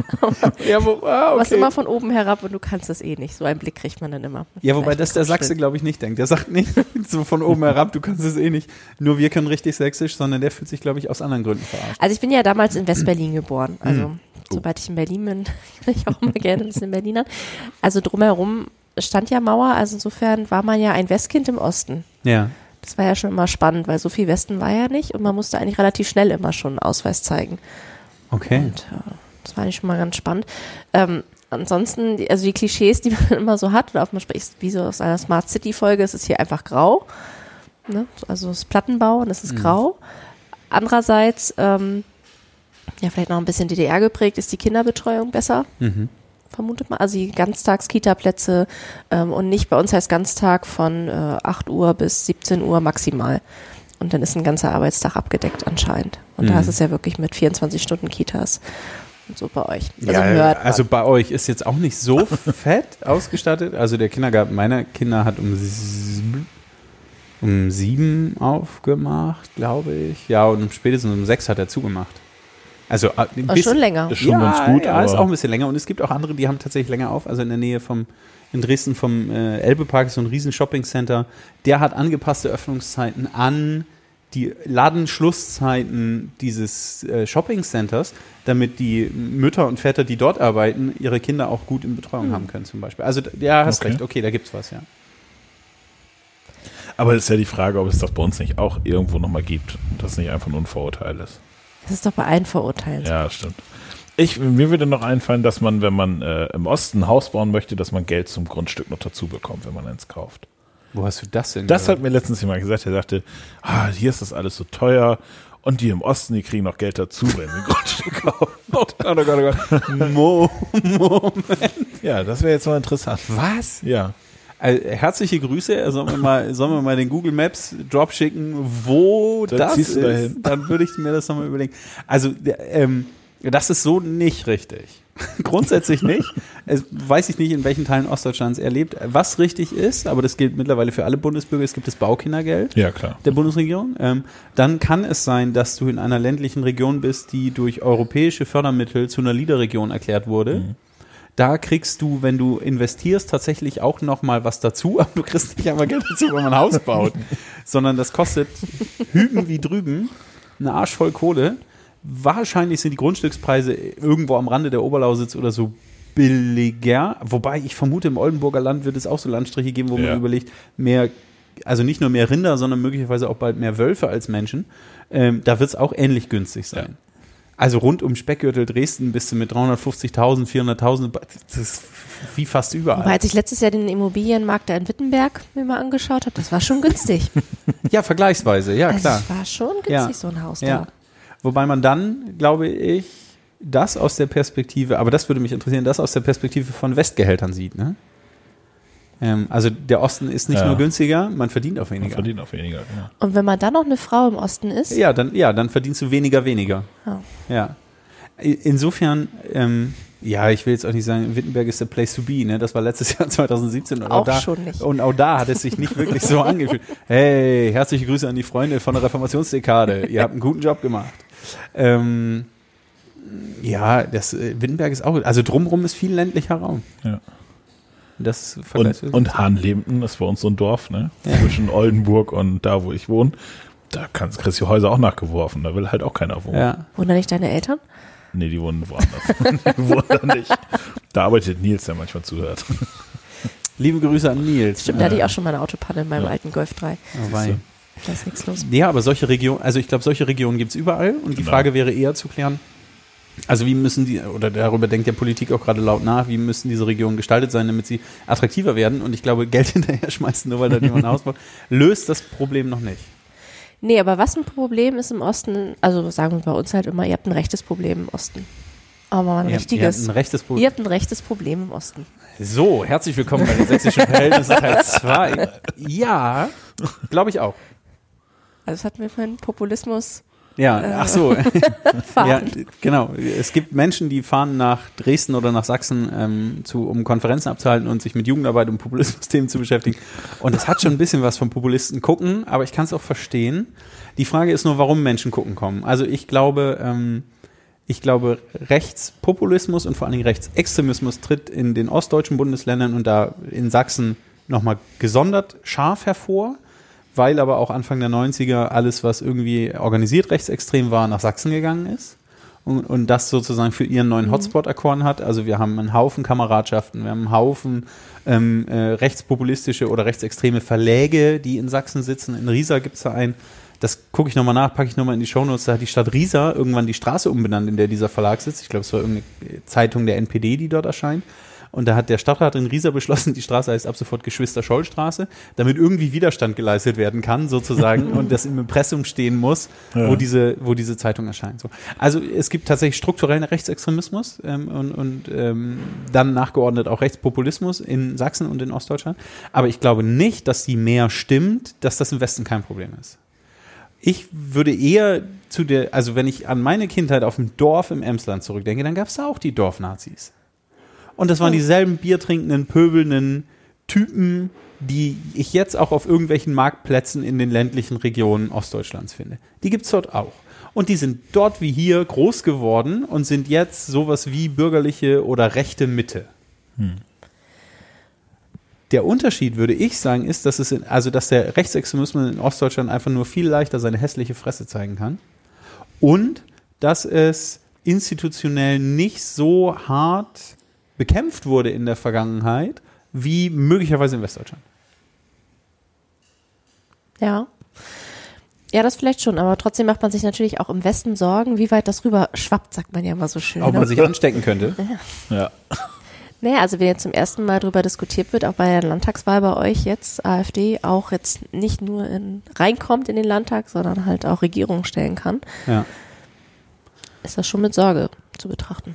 ja, wo, ah, okay. Was immer von oben herab und du kannst es eh nicht. So einen Blick kriegt man dann immer. Ja, wobei das der Sachse, glaube ich, nicht denkt. Der sagt nicht so von oben herab, du kannst es eh nicht. Nur wir können richtig sächsisch, sondern der fühlt sich, glaube ich, aus anderen Gründen verarscht. Also ich bin ja damals in Westberlin geboren. Also mhm. sobald ich in Berlin bin, bin ich auch immer gerne ein bisschen in Berlin an. Also drumherum stand ja Mauer, also insofern war man ja ein Westkind im Osten. Ja. Das war ja schon immer spannend, weil so viel Westen war ja nicht und man musste eigentlich relativ schnell immer schon einen Ausweis zeigen. Okay. Und äh, das war eigentlich schon mal ganz spannend. Ähm, ansonsten, also die Klischees, die man immer so hat, oder auf man spricht, wie so aus einer Smart City Folge, es ist hier einfach grau. Ne? Also das Plattenbau und es ist mhm. grau. Andererseits, ähm, ja, vielleicht noch ein bisschen DDR geprägt, ist die Kinderbetreuung besser. Mhm vermutet man. Also die Ganztags-Kita-Plätze ähm, und nicht bei uns heißt Ganztag von äh, 8 Uhr bis 17 Uhr maximal. Und dann ist ein ganzer Arbeitstag abgedeckt anscheinend. Und mhm. da ist es ja wirklich mit 24 Stunden Kitas. Und so bei euch. Also, ja, also bei euch ist jetzt auch nicht so fett ausgestattet. Also der Kindergarten meiner Kinder hat um, um sieben aufgemacht, glaube ich. Ja, und spätestens um sechs hat er zugemacht. Also äh, ein Aber schon länger. Ist schon ja, ganz gut, ja, ist auch ein bisschen länger. Und es gibt auch andere, die haben tatsächlich länger auf. Also in der Nähe vom, in Dresden vom äh, Elbepark ist so ein riesen Shopping-Center. Der hat angepasste Öffnungszeiten an die Ladenschlusszeiten dieses äh, Shopping-Centers, damit die Mütter und Väter, die dort arbeiten, ihre Kinder auch gut in Betreuung haben können zum Beispiel. Also ja, hast Okay. recht. Okay, da gibt's was, ja. Aber es ist ja die Frage, ob es das bei uns nicht auch irgendwo nochmal gibt und das nicht einfach nur ein Vorurteil ist. Das ist doch bei allen Verurteilen. so. Ja, stimmt. Ich, mir würde noch einfallen, dass man, wenn man äh, im Osten ein Haus bauen möchte, dass man Geld zum Grundstück noch dazu bekommt, wenn man eins kauft. Wo hast du das denn? Das gehört? hat mir letztens jemand gesagt, er sagte, ah, hier ist das alles so teuer und die im Osten, die kriegen noch Geld dazu, wenn sie ein Grundstück kaufen. Oh Gott, oh Gott, oh Gott. Mo, Moment. Ja, das wäre jetzt mal interessant. Was? Ja. Also, herzliche Grüße. Sollen wir mal, sollen wir mal den Google Maps Drop schicken, wo Dann das ist? dahin. Dann würde ich mir das nochmal überlegen. Also, ähm, das ist so nicht richtig. Grundsätzlich nicht. Es, weiß ich nicht, in welchen Teilen Ostdeutschlands er lebt. Was richtig ist, aber das gilt mittlerweile für alle Bundesbürger, es gibt das Baukindergeld Ja, klar. der Bundesregierung. Ähm, dann kann es sein, dass du in einer ländlichen Region bist, die durch europäische Fördermittel zu einer LIDA-Region erklärt wurde. Da kriegst du, wenn du investierst, tatsächlich auch noch mal was dazu, aber du kriegst nicht einmal Geld dazu, wenn man ein Haus baut, sondern das kostet hüben wie drüben eine Arsch voll Kohle. Wahrscheinlich sind die Grundstückspreise irgendwo am Rande der Oberlausitz oder so billiger, wobei ich vermute, im Oldenburger Land wird es auch so Landstriche geben, wo Ja. man überlegt, mehr, also nicht nur mehr Rinder, sondern möglicherweise auch bald mehr Wölfe als Menschen. Ähm, da wird es auch ähnlich günstig sein. Also rund um Speckgürtel Dresden bist du mit 350.000, 400.000, das ist wie fast überall. Wobei, als ich letztes Jahr den Immobilienmarkt da in Wittenberg mir mal angeschaut habe, das war schon günstig. ja, vergleichsweise, ja also klar. es war schon günstig, Ja. so ein Haus Ja. da. Wobei man dann, glaube ich, das aus der Perspektive, aber das würde mich interessieren, das aus der Perspektive von Westgehältern sieht, ne? Ähm, also der Osten ist nicht Ja. nur günstiger, man verdient auch Man weniger. verdient auch weniger. Ja. Und wenn man dann noch eine Frau im Osten ist, Ja, dann, ja, dann verdienst du weniger, weniger. Ja. Ja. Insofern, ähm, ja, ich will jetzt auch nicht sagen, Wittenberg ist the place to be, ne? Das war letztes Jahr 2017 und Auch da, schon nicht. Und auch da hat es sich nicht wirklich so angefühlt. Hey, herzliche Grüße an die Freunde von der Reformationsdekade. Ihr habt einen guten Job gemacht. Ähm, ja, das äh, Wittenberg ist auch, also drumrum ist viel ländlicher Raum. Ja. Das ist Und, und Hahnlebden, das war uns so ein Dorf, ne? Ja. Zwischen Oldenburg und da, wo ich wohne. Da kannst, kriegst du die Häuser auch nachgeworfen. Da will halt auch keiner wohnen. ja. wohnen da nicht deine Eltern? Nee, die wohnen woanders. die wohnen da nicht. Da arbeitet Nils, der manchmal zuhört. Liebe Grüße an Nils. Stimmt, da hatte ich auch schon mal eine Autopanne in meinem Ja. alten Golf 3. Oh, wei. Da ist nichts los. Ja, aber solche Regionen, also ich glaube, solche Regionen gibt es überall und die Genau. Frage wäre eher zu klären, also wie müssen die, oder darüber denkt ja Politik auch gerade laut nach, wie müssen diese Regionen gestaltet sein, damit sie attraktiver werden und ich glaube, Geld hinterher schmeißen, nur weil da jemand ein Haus baut, löst das Problem noch nicht. Nee, aber was ein Problem ist im Osten, also sagen wir bei uns halt immer, ihr habt ein rechtes Problem im Osten. Aber ein Ihr- richtiges. Ihr habt ein rechtes Ihr Problem. habt ein rechtes Problem im Osten. So, herzlich willkommen bei den sächsischen Verhältnissen Teil 2. Ja, glaube ich auch. Also das hatten wir vorhin Populismus Ja, Äh. ach so. Ja, fahren. genau. Es gibt Menschen, die fahren nach Dresden oder nach Sachsen, ähm, zu, um Konferenzen abzuhalten und sich mit Jugendarbeit und Populismusthemen zu beschäftigen. Und es hat schon ein bisschen was vom Populisten gucken, aber ich kann es auch verstehen. Die Frage ist nur, warum Menschen gucken kommen. Also ich glaube, ähm, ich glaube, Rechtspopulismus und vor allen Dingen Rechtsextremismus tritt in den ostdeutschen Bundesländern und da in Sachsen nochmal gesondert scharf hervor weil aber auch Anfang der 90er alles, was irgendwie organisiert rechtsextrem war, nach Sachsen gegangen ist. Und, und das sozusagen für ihren neuen Hotspot erkoren hat. Also wir haben einen Haufen Kameradschaften, wir haben einen Haufen ähm, äh, rechtspopulistische oder rechtsextreme Verläge, die in Sachsen sitzen. In Riesa gibt es da einen, das gucke ich nochmal nach, packe ich nochmal in die Shownotes, da hat die Stadt Riesa irgendwann die Straße umbenannt, in der dieser Verlag sitzt. Ich glaube, es war irgendeine Zeitung der NPD, die dort erscheint. Und da hat der Stadtrat in Riesa beschlossen, die Straße heißt ab sofort Geschwister-Scholl-Straße, damit irgendwie Widerstand geleistet werden kann, sozusagen, und das im Impressum stehen muss, Ja. wo, diese, wo diese Zeitung erscheint. So. Also es gibt tatsächlich strukturellen Rechtsextremismus ähm, und, und ähm, dann nachgeordnet auch Rechtspopulismus in Sachsen und in Ostdeutschland. Aber ich glaube nicht, dass die mehr stimmt, dass das im Westen kein Problem ist. Ich würde eher zu der, also wenn ich an meine Kindheit auf dem Dorf im Emsland zurückdenke, dann gab es da auch die Dorfnazis. Und das waren dieselben biertrinkenden, pöbelnden, Typen, die ich jetzt auch auf irgendwelchen Marktplätzen in den ländlichen Regionen Ostdeutschlands finde. Die gibt es dort auch. Und die sind dort wie hier groß geworden und sind jetzt sowas wie bürgerliche oder rechte Mitte. Hm. Der Unterschied, würde ich sagen, ist, dass es in, also dass der Rechtsextremismus in Ostdeutschland einfach nur viel leichter seine hässliche Fresse zeigen kann. Und dass es institutionell nicht so hart bekämpft wurde in der Vergangenheit, wie möglicherweise in Westdeutschland. Ja. Ja, das vielleicht schon, aber trotzdem macht man sich natürlich auch im Westen Sorgen, wie weit das rüber schwappt, sagt man ja immer so schön. Ob man ne? sich anstecken könnte. Ja. ja. Naja, also wenn jetzt zum ersten Mal darüber diskutiert wird, auch bei der Landtagswahl bei euch jetzt, AfD auch jetzt nicht nur in, reinkommt in den Landtag, sondern halt auch Regierungen stellen kann, ja. ist das schon mit Sorge zu betrachten.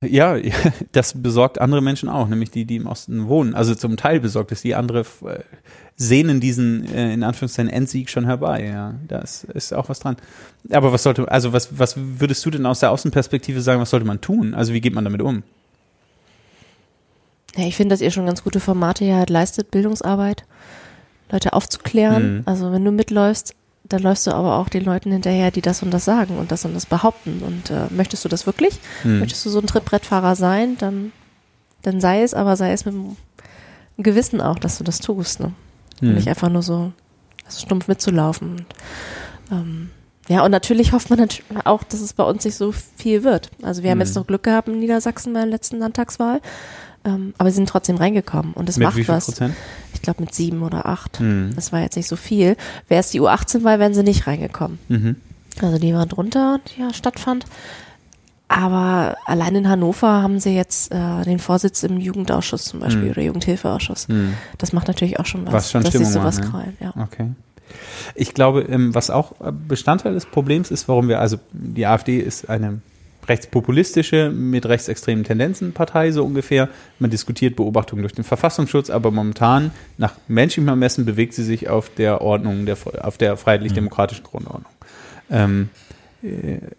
Ja, das besorgt andere Menschen auch, nämlich die, die im Osten wohnen. Also zum Teil besorgt es die andere äh, sehnen diesen äh, in Anführungszeichen Endsieg schon herbei. Ja, da ist, ist auch was dran. Aber was sollte, also was, was würdest du denn aus der Außenperspektive sagen, was sollte man tun? Also wie geht man damit um? Ja, ich finde, dass ihr schon ganz gute Formate hier halt leistet, Bildungsarbeit, Leute aufzuklären. Mhm. Also wenn du mitläufst, dann läufst du aber auch den Leuten hinterher, die das und das sagen und das und das behaupten. Und äh, möchtest du das wirklich? Mhm. Möchtest du so ein Trittbrettfahrer sein, dann, dann sei es, aber sei es mit einem Gewissen auch, dass du das tust. Ne? Mhm. Nicht einfach nur so also stumpf mitzulaufen. Und, ähm, ja, und natürlich hofft man natürlich auch, dass es bei uns nicht so viel wird. Also wir haben jetzt mhm. noch Glück gehabt in Niedersachsen bei der letzten Landtagswahl. Ähm, aber sie sind trotzdem reingekommen und es macht was. Prozent? Ich glaube mit sieben oder acht. Mhm. Das war jetzt nicht so viel. Wäre es die U18-Wahl, wären sie nicht reingekommen. Mhm. Also die war drunter, die ja stattfand. Aber allein in Hannover haben sie jetzt äh, den Vorsitz im Jugendausschuss zum Beispiel mhm. oder Jugendhilfeausschuss. Mhm. Das macht natürlich auch schon was. Was schon dass Stimmung sowas machen, ja. ja. Okay. Ich glaube, ähm, was auch Bestandteil des Problems ist, warum wir, also die AfD ist eine rechtspopulistische mit rechtsextremen Tendenzen Partei so ungefähr. Man diskutiert Beobachtungen durch den Verfassungsschutz, aber momentan nach menschlichem Ermessen bewegt sie sich auf der Ordnung, der, auf der freiheitlich-demokratischen Grundordnung. Ähm, äh,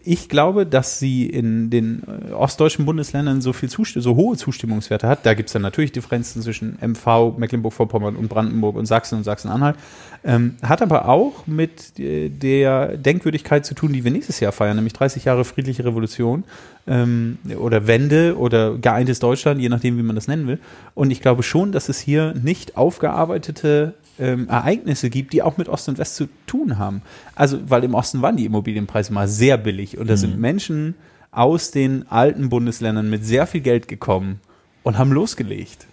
ich glaube, dass sie in den äh, ostdeutschen Bundesländern so viel Zustimm so hohe Zustimmungswerte hat. Da gibt es dann natürlich Differenzen zwischen MV, Mecklenburg-Vorpommern und Brandenburg und Sachsen und Sachsen-Anhalt. Ähm, hat aber auch mit äh, der Denkwürdigkeit zu tun, die wir nächstes Jahr feiern, nämlich 30 Jahre friedliche Revolution ähm, oder Wende oder geeintes Deutschland, je nachdem, wie man das nennen will. Und ich glaube schon, dass es hier nicht aufgearbeitete ähm, Ereignisse gibt, die auch mit Ost und West zu tun haben. Also, weil im Osten waren die Immobilienpreise mal sehr billig und da mhm. sind Menschen aus den alten Bundesländern mit sehr viel Geld gekommen und haben losgelegt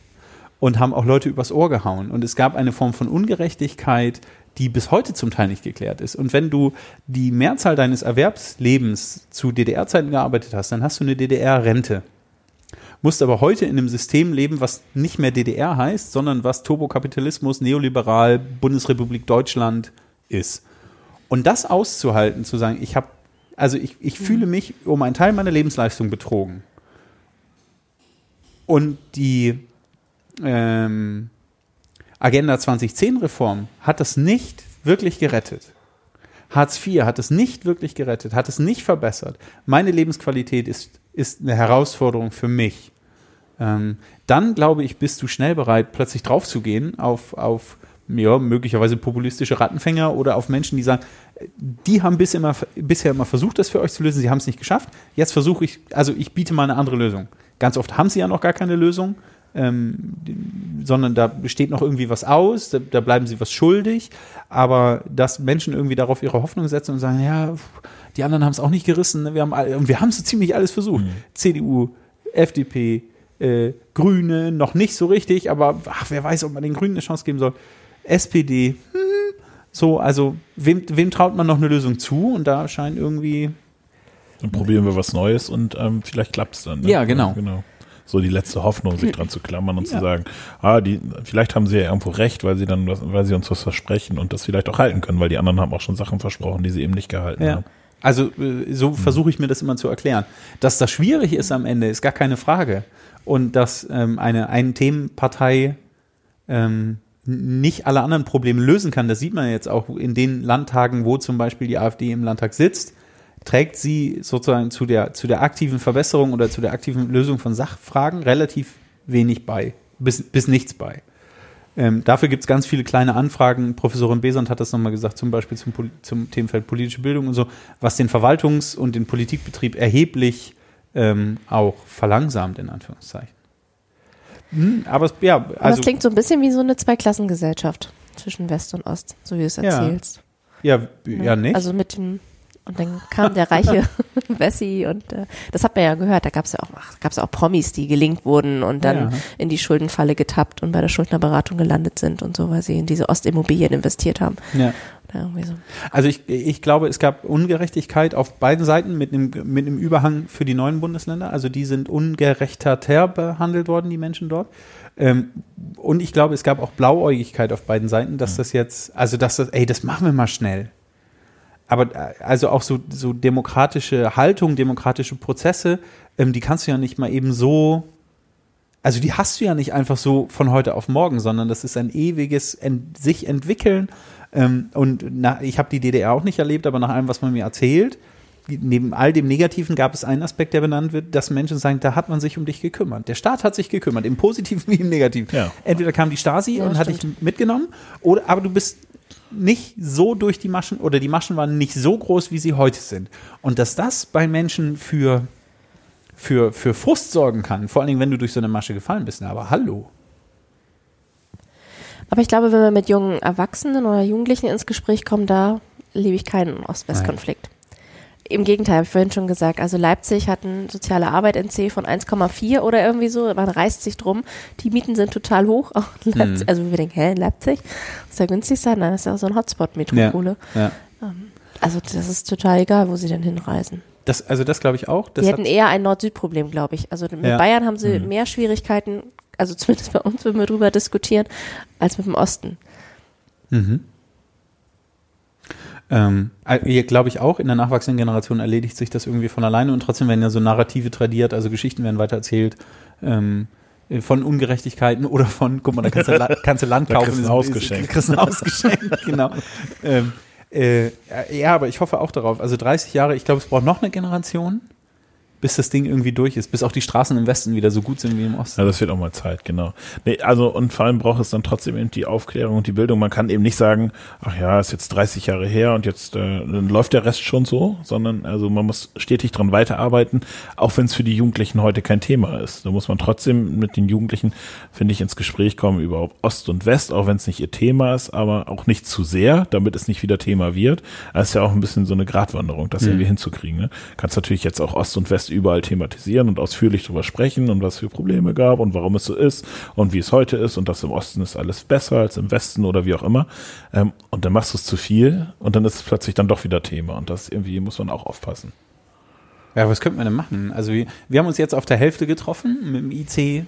und haben auch Leute übers Ohr gehauen. Und es gab eine Form von Ungerechtigkeit, die bis heute zum Teil nicht geklärt ist. Und wenn du die Mehrzahl deines Erwerbslebens zu DDR-Zeiten gearbeitet hast, dann hast du eine DDR-Rente musst aber heute in einem System leben, was nicht mehr DDR heißt, sondern was Turbokapitalismus, neoliberal, Bundesrepublik Deutschland ist. Und das auszuhalten, zu sagen, ich habe, also ich, ich fühle mhm. mich um einen Teil meiner Lebensleistung betrogen. Und die ähm, Agenda 2010-Reform hat das nicht wirklich gerettet. Hartz IV hat es nicht wirklich gerettet, hat es nicht verbessert. Meine Lebensqualität ist ist eine Herausforderung für mich. Ähm, dann glaube ich, bist du schnell bereit, plötzlich draufzugehen auf, auf ja, möglicherweise populistische Rattenfänger oder auf Menschen, die sagen, die haben bis immer, bisher immer versucht, das für euch zu lösen, sie haben es nicht geschafft. Jetzt versuche ich, also ich biete mal eine andere Lösung. Ganz oft haben sie ja noch gar keine Lösung, ähm, sondern da steht noch irgendwie was aus, da, da, bleiben sie was schuldig. Aber dass Menschen irgendwie darauf ihre Hoffnung setzen und sagen, ja, die anderen haben es auch nicht gerissen. Ne? Wir haben, und wir haben so ziemlich alles versucht. Mhm. CDU, FDP, äh, Grüne, noch nicht so richtig, aber ach, wer weiß, ob man den Grünen eine Chance geben soll. SPD, hm, so, also wem, wem traut man noch eine Lösung zu? Und da scheint irgendwie. Dann probieren wir was Neues und ähm, vielleicht klappt es dann. Ne? Ja, genau. Ja, genau so die letzte Hoffnung, sich dran zu klammern und ja. zu sagen, ah, die, vielleicht haben sie ja irgendwo recht, weil sie dann, weil sie uns was versprechen und das vielleicht auch halten können, weil die anderen haben auch schon Sachen versprochen, die sie eben nicht gehalten ja. haben. Also äh, so versuche ich mir das immer zu erklären. Dass das schwierig ist am Ende, ist gar keine Frage. Und dass ähm, eine Ein-Themen-Partei ähm, nicht alle anderen Probleme lösen kann, das sieht man jetzt auch in den Landtagen, wo zum Beispiel die AfD im Landtag sitzt, trägt sie sozusagen zu der, zu der aktiven Verbesserung oder zu der aktiven Lösung von Sachfragen relativ wenig bei, bis, bis nichts bei. Ähm, dafür gibt es ganz viele kleine Anfragen. Professorin Besant hat das nochmal gesagt, zum Beispiel zum, zum Themenfeld politische Bildung und so, was den Verwaltungs- und den Politikbetrieb erheblich ähm, auch verlangsamt, in Anführungszeichen. Hm, aber es, ja, Aber also. das klingt so ein bisschen wie so eine Zweiklassengesellschaft zwischen West und Ost, so wie du es Ja. erzählst. ja, ja, nicht? Also mit dem, und dann kam der reiche Wessi und äh, das hat man ja gehört, da gab es ja auch, ach, gab's auch Promis, die gelingt wurden und dann Ja. in die Schuldenfalle getappt und bei der Schuldnerberatung gelandet sind und so, weil sie in diese Ostimmobilien investiert haben. ja. So. Also ich, ich glaube, es gab Ungerechtigkeit auf beiden Seiten mit einem, mit einem Überhang für die neuen Bundesländer. Also die sind ungerechter behandelt worden, die Menschen dort. Ähm, und ich glaube, es gab auch Blauäugigkeit auf beiden Seiten, dass das jetzt, also dass das, ey, das machen wir mal schnell. Aber äh, also auch so, so demokratische Haltung, demokratische Prozesse, ähm, die kannst du ja nicht mal eben so, also die hast du ja nicht einfach so von heute auf morgen, sondern das ist ein ewiges Ent sich entwickeln. Ähm, und na, ich habe die DDR auch nicht erlebt, aber nach allem, was man mir erzählt, neben all dem Negativen gab es einen Aspekt, der benannt wird, dass Menschen sagen, da hat man sich um dich gekümmert. Der Staat hat sich gekümmert, im Positiven wie im Negativen. Ja. Entweder kam die Stasi Ja, und hat dich mitgenommen, oder aber du bist nicht so durch die Maschen oder die Maschen waren nicht so groß, wie sie heute sind. Und dass das bei Menschen für, für, für Frust sorgen kann, vor allen Dingen, wenn du durch so eine Masche gefallen bist. Na, aber hallo. Aber ich glaube, wenn wir mit jungen Erwachsenen oder Jugendlichen ins Gespräch kommen, da lebe ich keinen Ost-West-Konflikt. Im Gegenteil, habe ich vorhin schon gesagt. Also Leipzig hat eine soziale Arbeit NC von 1,4 oder irgendwie so. Man reißt sich drum. Die Mieten sind total hoch. Auch in Leipzig, Also wir denken, hä, in Leipzig? Ist ja günstig sein? Nein, das ist ja so ein Hotspot-Metropole. Ja. Also das ist total egal, wo sie denn hinreisen. Das, also das glaube ich auch. Das Die hätten eher ein Nord-Süd-Problem, glaube ich. Also mit Ja. Bayern haben sie mehr Schwierigkeiten, also zumindest bei uns, wenn wir drüber diskutieren, als mit dem Osten. Ähm, hier glaube ich auch, in der nachwachsenden Generation erledigt sich das irgendwie von alleine und trotzdem werden ja so Narrative tradiert, also Geschichten werden weitererzählt ähm, von Ungerechtigkeiten oder von, guck mal, da kannst du, La- kannst du Land Da kaufen. kriegst du ein ist- Haus ist- geschenkt. Kriegst ein Haus geschenkt, genau. Ähm, äh, ja, aber ich hoffe auch darauf. Also 30 Jahre, ich glaube, es braucht noch eine Generation, bis das Ding irgendwie durch ist, bis auch die Straßen im Westen wieder so gut sind wie im Osten. Ja, das wird auch mal Zeit, genau. Nee, also und vor allem braucht es dann trotzdem eben die Aufklärung und die Bildung. Man kann eben nicht sagen, ach ja, ist jetzt 30 Jahre her und jetzt äh, läuft der Rest schon so, sondern also man muss stetig dran weiterarbeiten, auch wenn es für die Jugendlichen heute kein Thema ist. Da muss man trotzdem mit den Jugendlichen, finde ich, ins Gespräch kommen über Ost und West, auch wenn es nicht ihr Thema ist, aber auch nicht zu sehr, damit es nicht wieder Thema wird. Das ist ja auch ein bisschen so eine Gratwanderung, das irgendwie hinzukriegen. Ne? Kannst natürlich jetzt auch Ost und West überall thematisieren und ausführlich drüber sprechen und was für Probleme gab und warum es so ist und wie es heute ist und dass im Osten ist alles besser als im Westen oder wie auch immer. Ähm, und dann machst du es zu viel und dann ist es plötzlich dann doch wieder Thema und das irgendwie muss man auch aufpassen. Ja, was könnte man denn machen? Also wir, wir haben uns jetzt auf der Hälfte getroffen mit dem IC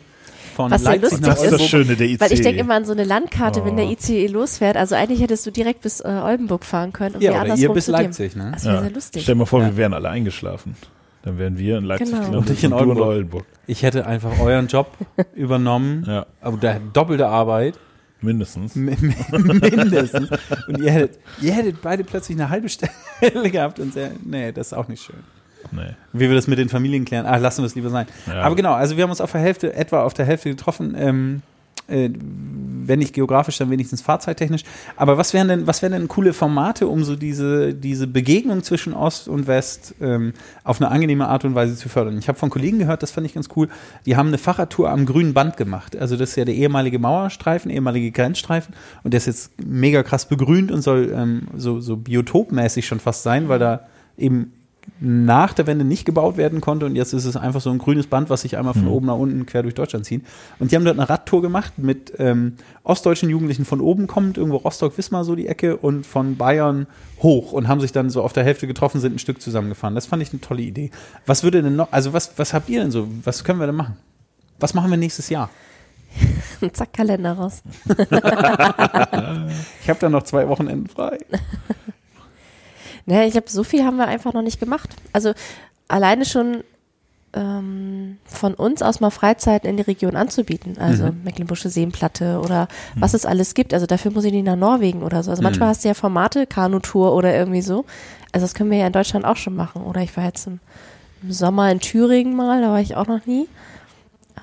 von Was Leipzig lustig Das ist das. Schöne der IC. Weil ich denke immer an so eine Landkarte, wenn der Oh. ICE losfährt. Also eigentlich hättest du direkt bis äh, Oldenburg fahren können und Ja, wir oder ihr bis. Leipzig, ne? Das wäre ja. sehr lustig. Stell dir mal vor, Ja. wir wären alle eingeschlafen. Dann wären wir in Leipzig Genau. Und ich in Oldenburg. Oldenburg. Ich hätte einfach euren Job übernommen, Ja, aber der doppelte Arbeit, mindestens. mi- mi- mindestens. Und ihr hättet, ihr hättet beide plötzlich eine halbe Stelle gehabt und sehr, nee, das ist auch nicht schön. Nee. Wie wir das mit den Familien klären, ach, lassen wir es lieber sein. Ja. Aber genau, also wir haben uns auf der Hälfte, etwa auf der Hälfte getroffen, ähm, äh, wenn nicht geografisch, dann wenigstens fahrzeittechnisch. Aber was wären denn, was wären denn coole Formate, um so diese, diese Begegnung zwischen Ost und West ähm, auf eine angenehme Art und Weise zu fördern? Ich habe von Kollegen gehört, das fand ich ganz cool, die haben eine Fahrradtour am grünen Band gemacht. Also das ist ja der ehemalige Mauerstreifen, ehemalige Grenzstreifen und der ist jetzt mega krass begrünt und soll ähm, so, so biotopmäßig schon fast sein, weil da eben nach der Wende nicht gebaut werden konnte und jetzt ist es einfach so ein grünes Band, was sich einmal von oben nach unten quer durch Deutschland zieht. Und die haben dort eine Radtour gemacht mit ähm, ostdeutschen Jugendlichen von oben kommend, irgendwo Rostock-Wismar so die Ecke und von Bayern hoch und haben sich dann so auf der Hälfte getroffen, sind ein Stück zusammengefahren. Das fand ich eine tolle Idee. Was würde denn noch, also was, was habt ihr denn so, was können wir denn machen? Was machen wir nächstes Jahr? Zack, Kalender raus. Ich habe da noch zwei Wochenenden frei. Naja, ich glaube, so viel haben wir einfach noch nicht gemacht. Also alleine schon ähm, von uns aus mal Freizeiten in die Region anzubieten. Also Mhm. Mecklenburgische Seenplatte oder was es alles gibt. Also dafür muss ich nicht nach Norwegen oder so. Also manchmal Mhm. hast du ja Formate, Kanutour oder irgendwie so. Also das können wir ja in Deutschland auch schon machen. Oder ich war jetzt im, im Sommer in Thüringen mal, da war ich auch noch nie.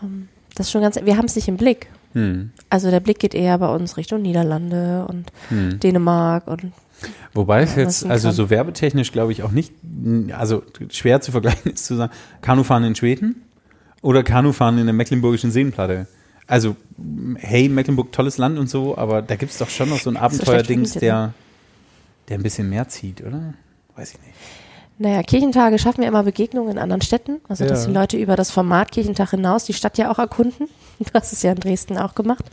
Ähm, das ist schon ganz, wir haben es nicht im Blick. Hm. Also der Blick geht eher bei uns Richtung Niederlande und Hm. Dänemark und Wobei es jetzt, also so werbetechnisch glaube ich auch nicht, also schwer zu vergleichen ist zu sagen, Kanufahren in Schweden oder Kanufahren in der Mecklenburgischen Seenplatte. Also, hey, Mecklenburg, tolles Land und so, aber da gibt es doch schon noch so ein So Abenteuerdings, vermietet, der, der ein bisschen mehr zieht, oder? Weiß ich nicht. Naja, Kirchentage schaffen ja immer Begegnungen in anderen Städten. Also, dass Ja. die Leute über das Format Kirchentag hinaus die Stadt ja auch erkunden. Du hast es ja in Dresden auch gemacht.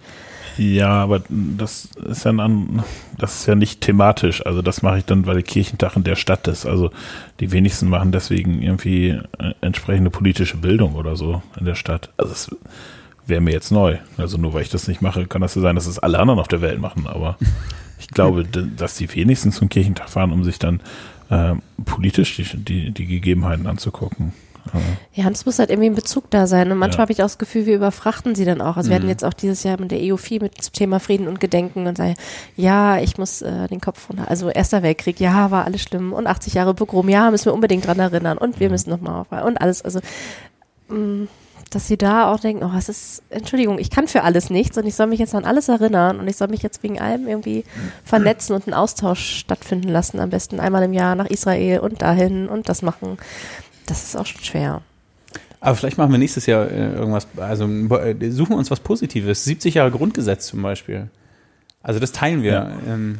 Ja, aber das ist ja ein, das ist ja nicht thematisch. Also das mache ich dann, weil der Kirchentag in der Stadt ist. Also die wenigsten machen deswegen irgendwie äh, entsprechende politische Bildung oder so in der Stadt. Also es wäre mir jetzt neu. Also nur weil ich das nicht mache, kann das so sein, dass es alle anderen auf der Welt machen. Aber ich glaube, dass die wenigsten zum Kirchentag fahren, um sich dann äh, politisch die, die, die Gegebenheiten anzugucken. Ja, und es muss halt irgendwie ein Bezug da sein. Und manchmal Ja. habe ich auch das Gefühl, wir überfrachten sie dann auch. Also wir Mhm. hatten jetzt auch dieses Jahr mit der EOFI mit zum Thema Frieden und Gedenken und sagen, ja, ich muss äh, den Kopf runter. Also Erster Weltkrieg, ja, war alles schlimm. Und 80 Jahre Pogrom, ja, müssen wir unbedingt dran erinnern. Und wir müssen nochmal auf und alles. Also mh, dass sie da auch denken, oh, es ist, Entschuldigung, ich kann für alles nichts und ich soll mich jetzt an alles erinnern und ich soll mich jetzt wegen allem irgendwie vernetzen und einen Austausch stattfinden lassen. Am besten einmal im Jahr nach Israel und dahin und das machen. Das ist auch schon schwer. Aber vielleicht machen wir nächstes Jahr äh, irgendwas, also äh, suchen wir uns was Positives. 70 Jahre Grundgesetz zum Beispiel. Also das teilen wir. Ja. Ähm,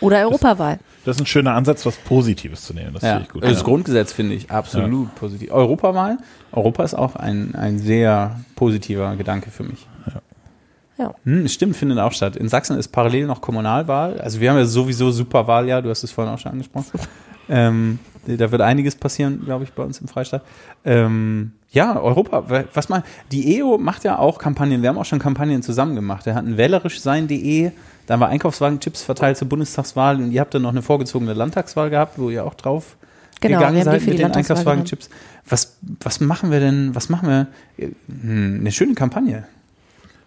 Oder Europawahl. Das ist ein schöner Ansatz, was Positives zu nehmen. Das ja. finde ich gut. Also Das ja. Grundgesetz finde ich absolut positiv. Europawahl, Europa ist auch ein, ein sehr positiver Gedanke für mich. Ja. Hm, stimmt, findet auch statt. In Sachsen ist parallel noch Kommunalwahl. Also wir haben ja sowieso super Wahljahr, du hast es vorhin auch schon angesprochen. Ähm, da wird einiges passieren, glaube ich, bei uns im Freistaat. Ähm, ja, Europa, wa- was man, die EO macht ja auch Kampagnen, wir haben auch schon Kampagnen zusammen gemacht. Wir hatten wählerisch sein.de, da haben wir Einkaufswagenchips verteilt zur Bundestagswahl und ihr habt dann noch eine vorgezogene Landtagswahl gehabt, wo ihr auch drauf Genau, gegangen seid für mit die den Einkaufswagenchips. Was, was machen wir denn, was machen wir? Hm, eine schöne Kampagne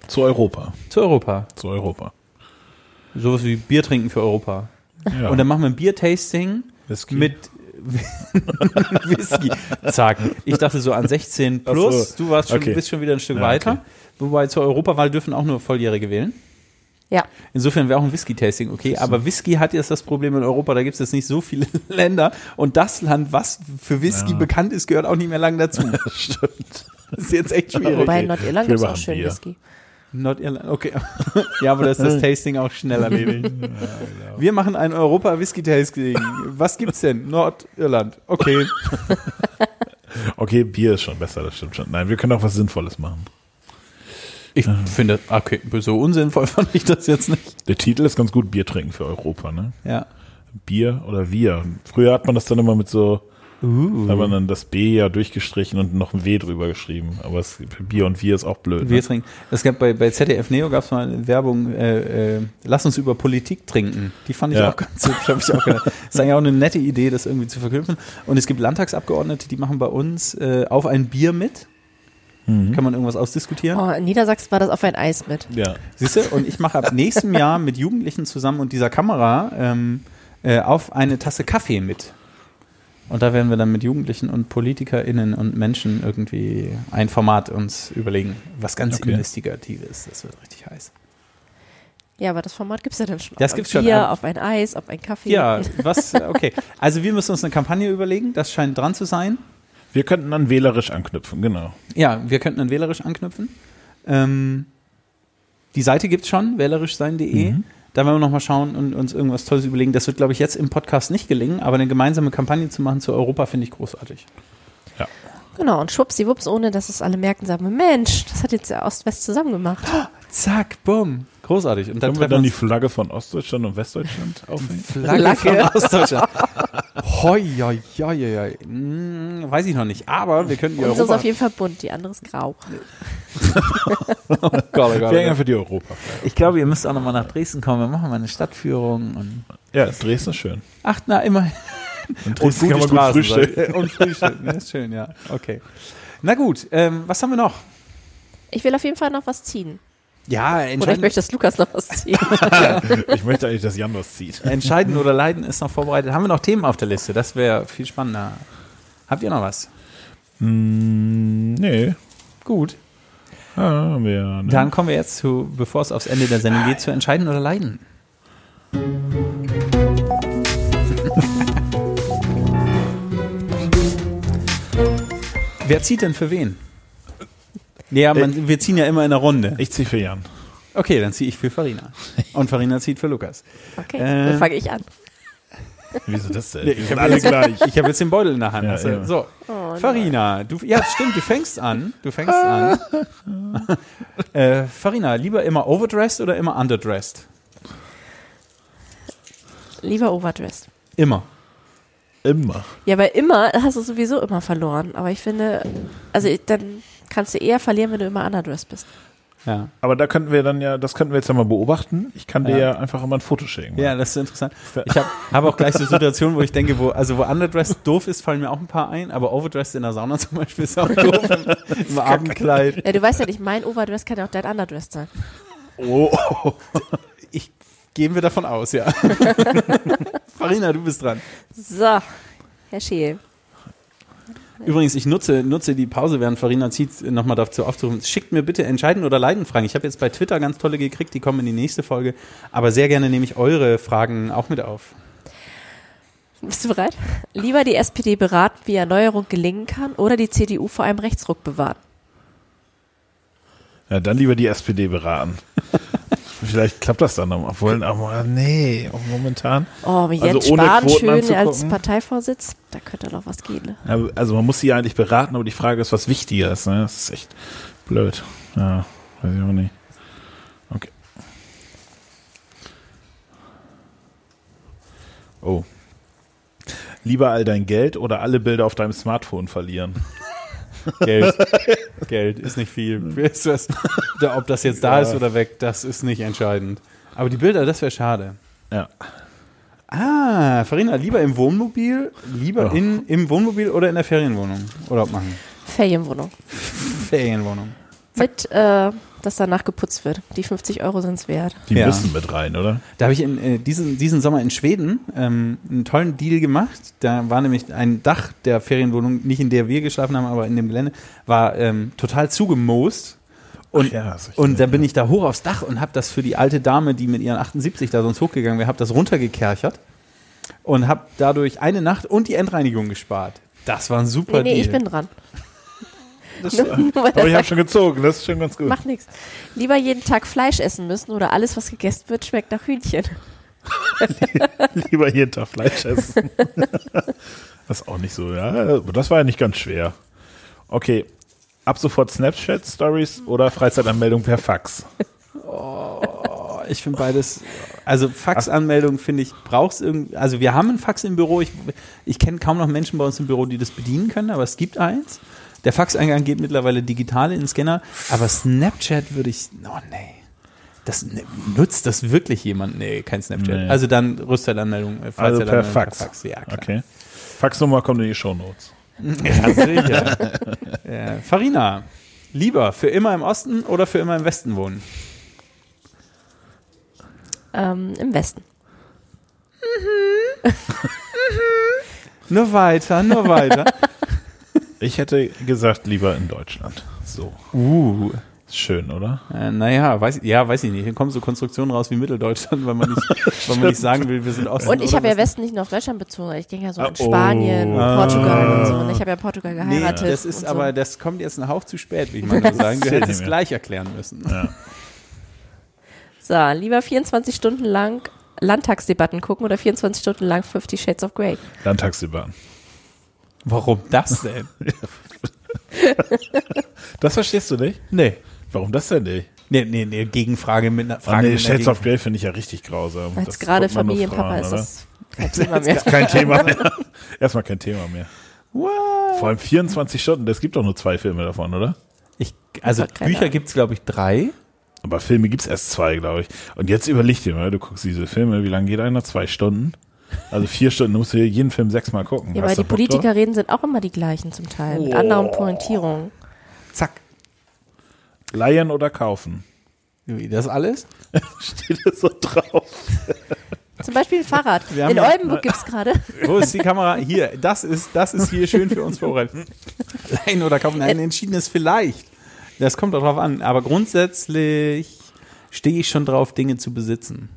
Zu Europa. zu Europa. Zu Europa. Sowas wie Bier trinken für Europa. Ja. Und dann machen wir ein Biertasting mit Whisky. Zack. Ich dachte so an 16 plus. So. Du warst schon, Okay. bist schon wieder ein Stück Ja, weiter. okay. Wobei zur Europawahl dürfen auch nur Volljährige wählen. Ja. Insofern wäre auch ein Whisky-Tasting okay. Aber Whisky hat jetzt das Problem in Europa, da gibt es jetzt nicht so viele Länder. Und das Land, was für Whisky Ja. bekannt ist, gehört auch nicht mehr lang dazu. Stimmt. Das ist jetzt echt schwierig. Wobei in Nordirland gibt es auch schön Bier. Whisky. Nordirland, okay. ja, aber das ist das Tasting auch schnell erledigt. Wir machen ein Europa-Whisky-Tasting. Was gibt's denn? Nordirland. Okay. Okay, Bier ist schon besser, das stimmt schon. Nein, wir können auch was Sinnvolles machen. Ich finde, okay, so unsinnvoll fand ich das jetzt nicht. Der Titel ist ganz gut, Bier trinken für Europa, ne? Ja. Bier oder wir. Früher hat man das dann immer mit so, da hat man dann das B ja durchgestrichen und noch ein W drüber geschrieben. Aber es, Bier und Wir ist auch blöd. Wir Ne? trinken. Es gab bei, bei ZDF Neo gab es mal eine Werbung, äh, äh, lass uns über Politik trinken. Die fand ich Ja. auch ganz hübsch, habe ich auch gedacht. Das ist eigentlich auch eine nette Idee, das irgendwie zu verknüpfen. Und es gibt Landtagsabgeordnete, die machen bei uns äh, auf ein Bier mit. Mhm. Kann man irgendwas ausdiskutieren? Oh, in Niedersachsen war das auf ein Eis mit. Ja. Siehst du? Und ich mache ab nächstem Jahr mit Jugendlichen zusammen und dieser Kamera ähm, äh, auf eine Tasse Kaffee mit. Und da werden wir dann mit Jugendlichen und PolitikerInnen und Menschen irgendwie ein Format uns überlegen, was ganz Okay. Investigatives. Das wird richtig heiß. Ja, aber das Format gibt es ja dann schon. Das auf gibt's ein schon, Bier, aber- auf ein Eis, auf ein Kaffee. Ja, was, okay. Also wir müssen uns eine Kampagne überlegen, das scheint dran zu sein. Wir könnten dann wählerisch anknüpfen, genau. Ja, wir könnten dann wählerisch anknüpfen. Ähm, die Seite gibt's schon, wählerischsein.de. Mhm. Da werden wir nochmal schauen und uns irgendwas Tolles überlegen. Das wird, glaube ich, jetzt im Podcast nicht gelingen, aber eine gemeinsame Kampagne zu machen zu Europa finde ich großartig. Genau, und schwuppsiwupps, ohne dass es alle merken, sagen wir, Mensch, das hat jetzt der Ost-West zusammen gemacht. Zack, bumm. Großartig. Und dann Können wir dann die Flagge von Ostdeutschland und Westdeutschland aufhängen? Flagge Flagge. von Ostdeutschland. Hoi, hoi, hoi, hoi, hoi. Hm, weiß ich noch nicht, aber wir könnten die Unsere ist Europa... auf jeden Fall bunt, die andere ist grau. Oh Gott, oh Gott, oh Wir hängen einfach die Europa. Ich glaube, ihr müsst auch nochmal nach Dresden kommen. Wir machen mal eine Stadtführung und Ja, Dresden ist schön. Ach, na, immer. In Dresden kann man gut frühstücken. frühstücken. Und frühstücken, ja, ist schön, ja. Okay. Na gut, ähm, was haben wir noch? Ich will auf jeden Fall noch was ziehen. Ja, Oder ich entscheiden, möchte, dass Lukas noch was zieht. Ich möchte eigentlich, dass Jan was zieht. entscheiden oder leiden ist noch vorbereitet. Haben wir noch Themen auf der Liste? Das wäre viel spannender. Habt ihr noch was? Hm, nee. Gut. Ah, haben wir ja, ne? Dann kommen wir jetzt zu, bevor es aufs Ende der Sendung geht, zu entscheiden oder leiden. Wer zieht denn für wen? Ja, man, wir ziehen ja immer in einer Runde. Ich ziehe für Jan. Okay, dann ziehe ich für Farina. Und Farina zieht für Lukas. Okay, Äh, dann fange ich an. Wieso das denn? Nee, Wir ich hab alle jetzt- gleich. Ich habe jetzt den Beutel in der Hand. Ja, Also, ja. So, Oh, Farina, du, ja, stimmt, du fängst an. Du fängst an. äh, Farina, lieber immer overdressed oder immer underdressed? Lieber overdressed. Immer. Immer. Ja, weil immer hast du sowieso immer verloren. Aber ich finde, also ich, dann kannst du eher verlieren, wenn du immer underdressed bist. Ja. Aber da könnten wir dann ja, das könnten wir jetzt ja mal beobachten. Ich kann dir Ja. ja einfach immer ein Foto schicken. Ja, das ist interessant. Ich habe hab auch gleich so Situationen, wo ich denke, wo, also wo underdressed doof ist, fallen mir auch ein paar ein, aber overdressed in der Sauna zum Beispiel ist auch doof. Im, Abendkleid. Ja, du weißt ja nicht, mein overdressed kann ja auch dein underdressed sein. Oh, Ich gehen wir davon aus, ja. Farina, du bist dran. So, Herr Scheel. Übrigens, ich nutze, nutze die Pause, während Farina zieht, nochmal dazu aufzurufen. Schickt mir bitte entscheiden oder leiden Fragen. Ich habe jetzt bei Twitter ganz tolle gekriegt, die kommen in die nächste Folge. Aber sehr gerne nehme ich eure Fragen auch mit auf. Bist du bereit? Lieber die SPD beraten, wie Erneuerung gelingen kann, oder die CDU vor einem Rechtsruck bewahren. ja, dann lieber die SPD beraten. Vielleicht klappt das dann noch. Obwohl, aber nee, momentan. Oh, Also Jens ohne Spahn schön als. Parteivorsitz, da könnte noch was gehen. Ne? Also man muss sie ja eigentlich beraten, aber die Frage ist, was wichtiger ist. Ne? Das ist echt blöd. Ja, weiß ich auch nicht. Okay. Oh. Lieber all dein Geld oder alle Bilder auf deinem Smartphone verlieren? Geld. Geld ist nicht viel. Ist das, da- ob das jetzt da Ja. ist oder weg, das ist nicht entscheidend. Aber die Bilder, das wäre schade. Ja. Ah, Farina, lieber im Wohnmobil, lieber Oh. in, im Wohnmobil oder in der Ferienwohnung Urlaub machen? Ferienwohnung. Ferienwohnung. Mit, äh, dass danach geputzt wird. Die 50 Euro sind es wert. Die Ja. müssen mit rein, oder? Da habe ich in, äh, diesen, diesen Sommer in Schweden ähm, einen tollen Deal gemacht. Da war nämlich ein Dach der Ferienwohnung, nicht in der wir geschlafen haben, aber in dem Gelände, war ähm, total zugemoost. Und, ja, und da gesehen, bin ich da hoch aufs Dach und habe das für die alte Dame, die mit ihren 78 da sonst hochgegangen wäre, habe das runtergekerchert und habe dadurch eine Nacht und die Endreinigung gespart. Das war ein super Nee, nee, Deal. ich bin dran. Das, aber ich habe schon gezogen, das ist schon ganz gut. Macht nichts. Lieber jeden Tag Fleisch essen müssen oder alles, was gegessen wird, schmeckt nach Hühnchen. Lieber jeden Tag Fleisch essen. das ist auch nicht so, ja. Das war ja nicht ganz schwer. Okay. Ab sofort Snapchat-Stories oder Freizeitanmeldung per Fax? Oh, ich finde beides, also Faxanmeldung finde ich, brauchst irgendwie, also wir haben ein Fax im Büro, ich, ich kenne kaum noch Menschen bei uns im Büro, die das bedienen können, aber es gibt eins. Der Faxeingang geht mittlerweile digital in den Scanner, aber Snapchat würde ich, oh nee. Das, ne, nutzt das wirklich jemand? Nee, kein Snapchat. Nee. Also dann Rüsteranmeldung, äh, Also per Freizeitanmeldung Fax. Ja, klar. Okay. Faxnummer kommt in die Shownotes. Ja, sicher. ja. Farina, lieber für immer im Osten oder für immer im Westen wohnen? Ähm, Im Westen. Nur weiter, nur weiter. Ich hätte gesagt, lieber in Deutschland. So. Uh, schön, oder? Äh, naja, weiß, ja, weiß ich nicht. Hier kommen so Konstruktionen raus wie Mitteldeutschland, weil man nicht, weil man nicht sagen will, wir sind Osten. Und ich habe ja Westen. Nicht nur auf Deutschland bezogen. Ich ging ja so Ah, in Spanien, oh. Portugal und so. Und ich habe ja in Portugal Nee, geheiratet. das ist und so. aber, das kommt jetzt ein Hauch zu spät, wie ich mal nur sagen. Hättest nicht es gleich erklären müssen. So, lieber 24 Stunden lang Landtagsdebatten gucken oder 24 Stunden lang 50 Shades of Grey. Landtagsdebatten. Warum das denn? Das verstehst du nicht? Nee. Warum das denn nicht? Nee, nee, nee, Gegenfrage mit einer Ah, Frage. nee, mit einer Shades of Grey finde ich ja richtig grausam. Als gerade Familienpapa Frauen, ist das kein Thema mehr. Kein Thema mehr. Erstmal kein Thema mehr. What? Vor allem 24 Stunden, es gibt doch nur zwei Filme davon, oder? Ich, also Bücher gibt es, glaube ich, drei. Aber Filme gibt's erst zwei, glaube ich. Und jetzt überleg dir mal, du guckst diese Filme, wie lange geht einer? Zwei Stunden? Also vier Stunden, du musst dir jeden Film sechsmal gucken. Ja, aber die du? Politiker reden sind auch immer die gleichen zum Teil. Mit Oh. anderen Pointierungen. Zack. Leihen oder kaufen? Wie, das alles? Steht das so drauf? Zum Beispiel ein Fahrrad. Wir haben In Oldenburg gibt's gerade. Wo ist die Kamera? Hier, das ist, das ist hier schön für uns vorbereitet. Leihen oder kaufen? Ein entschiedenes vielleicht. Das kommt auch drauf an. Aber grundsätzlich stehe ich schon drauf, Dinge zu besitzen.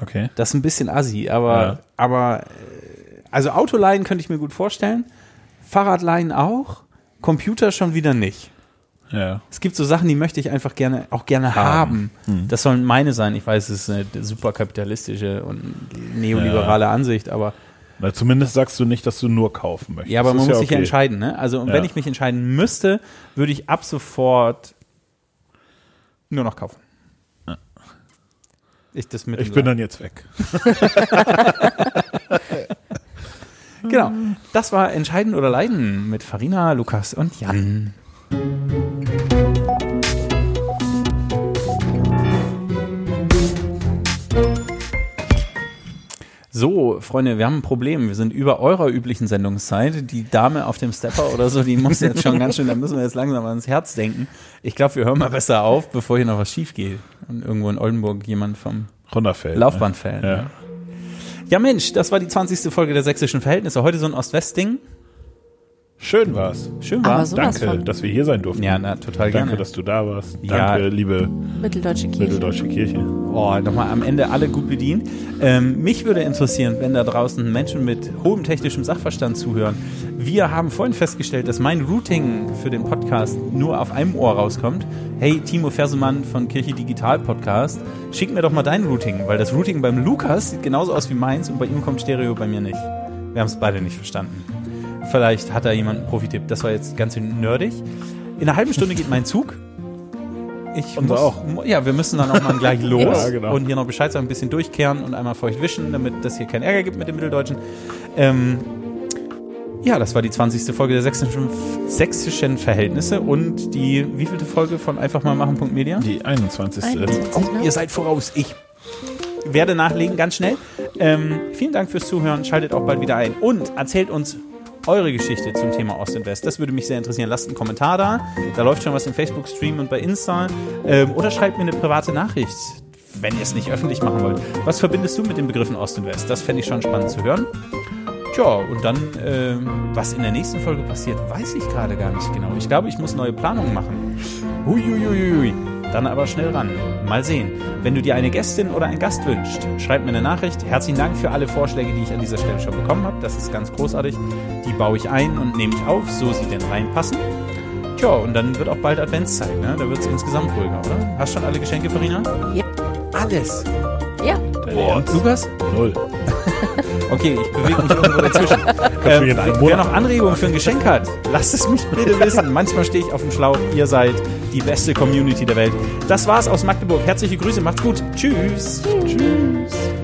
Okay. Das ist ein bisschen assi, aber, Ja. aber äh, also Autoleihen könnte ich mir gut vorstellen. Fahrradleihen auch. Computer schon wieder nicht. Ja. Es gibt so Sachen, die möchte ich einfach gerne, auch gerne haben. Haben. Das sollen meine sein. Ich weiß, es ist eine super kapitalistische und neoliberale Ansicht, aber Na, zumindest sagst du nicht, dass du nur kaufen möchtest. ja, aber Das man muss sich ja okay. entscheiden. Ne? Also und Ja. wenn ich mich entscheiden müsste, würde ich ab sofort nur noch kaufen. Ich das mit Ich bin dann jetzt weg. Genau. Das war Entscheiden oder Leiden mit Farina, Lukas und Jan. So, Freunde, wir haben ein Problem. Wir sind über eurer üblichen Sendungszeit. Die Dame auf dem Stepper oder so, die muss jetzt schon ganz schön, da müssen wir jetzt langsam ans Herz denken. Ich glaube, wir hören mal besser auf, bevor hier noch was schief geht. Und irgendwo in Oldenburg jemand vom Runterfällt. Laufband. Ne? Ja. Ja. ja, Mensch, das war die 20. Folge der sächsischen Verhältnisse. Heute so ein Ost-West-Ding. Schön war's. Schön Aber war. so- Sowas Danke, von. dass wir hier sein durften. Ja, na, total Danke, gerne. dass du da warst. Ja. Danke, liebe Mitteldeutsche Kirche. Mitteldeutsche Kirche. Oh, nochmal am Ende alle gut bedient. Ähm, mich würde interessieren, wenn da draußen Menschen mit hohem technischem Sachverstand zuhören. Wir haben vorhin festgestellt, dass mein Routing für den Podcast nur auf einem Ohr rauskommt. Hey, Timo Fersemann von Kirche Digital Podcast, schick mir doch mal dein Routing, weil das Routing beim Lukas sieht genauso aus wie meins und bei ihm kommt Stereo, bei mir nicht. Wir haben es beide nicht verstanden. Vielleicht hat da jemand einen Profitipp. Das war jetzt ganz schön nerdig. In einer halben Stunde geht mein Zug. Ich Unser muss, auch. Ja, wir müssen dann auch mal gleich los Ja, genau. und hier noch Bescheid sagen, ein bisschen durchkehren und einmal feucht wischen, damit das hier keinen Ärger gibt mit dem Mitteldeutschen. Ähm, ja, das war die 20. Folge der sächsischen, sächsischen Verhältnisse und die wievielte Folge von einfach mal machen.media? Die 21. 21, ne? Ihr seid voraus. Ich werde nachlegen, ganz schnell. Ähm, vielen Dank fürs Zuhören. Schaltet auch bald wieder ein. Und erzählt uns eure Geschichte zum Thema Ost und West. Das würde mich sehr interessieren. Lasst einen Kommentar da. Da läuft schon was im Facebook-Stream und bei Insta. Ähm, oder schreibt mir eine private Nachricht, wenn ihr es nicht öffentlich machen wollt. Was verbindest du mit den Begriffen Ost und West? Das fände ich schon spannend zu hören. Tja, und dann, ähm, was in der nächsten Folge passiert, weiß ich gerade gar nicht genau. Ich glaube, ich muss neue Planungen machen. Huiuiuiui. Dann aber schnell ran. Mal sehen. Wenn du dir eine Gästin oder einen Gast wünschst, schreib mir eine Nachricht. Herzlichen Dank für alle Vorschläge, die ich an dieser Stelle schon bekommen habe. Das ist ganz großartig. Die baue ich ein und nehme ich auf, so sie denn reinpassen. Tja, und dann wird auch bald Adventszeit, ne? Da wird es insgesamt ruhiger, oder? Hast schon alle Geschenke, Farina? Ja. Alles. Ja. Ernst? Lukas? Null. Okay, ich bewege mich irgendwo dazwischen. ähm, wer noch Anregungen für ein Geschenk hat, lasst es mich bitte wissen. Manchmal stehe ich auf dem Schlauch. Ihr seid die beste Community der Welt. Das war's aus Magdeburg. Herzliche Grüße, macht's gut. Tschüss. Tschüss.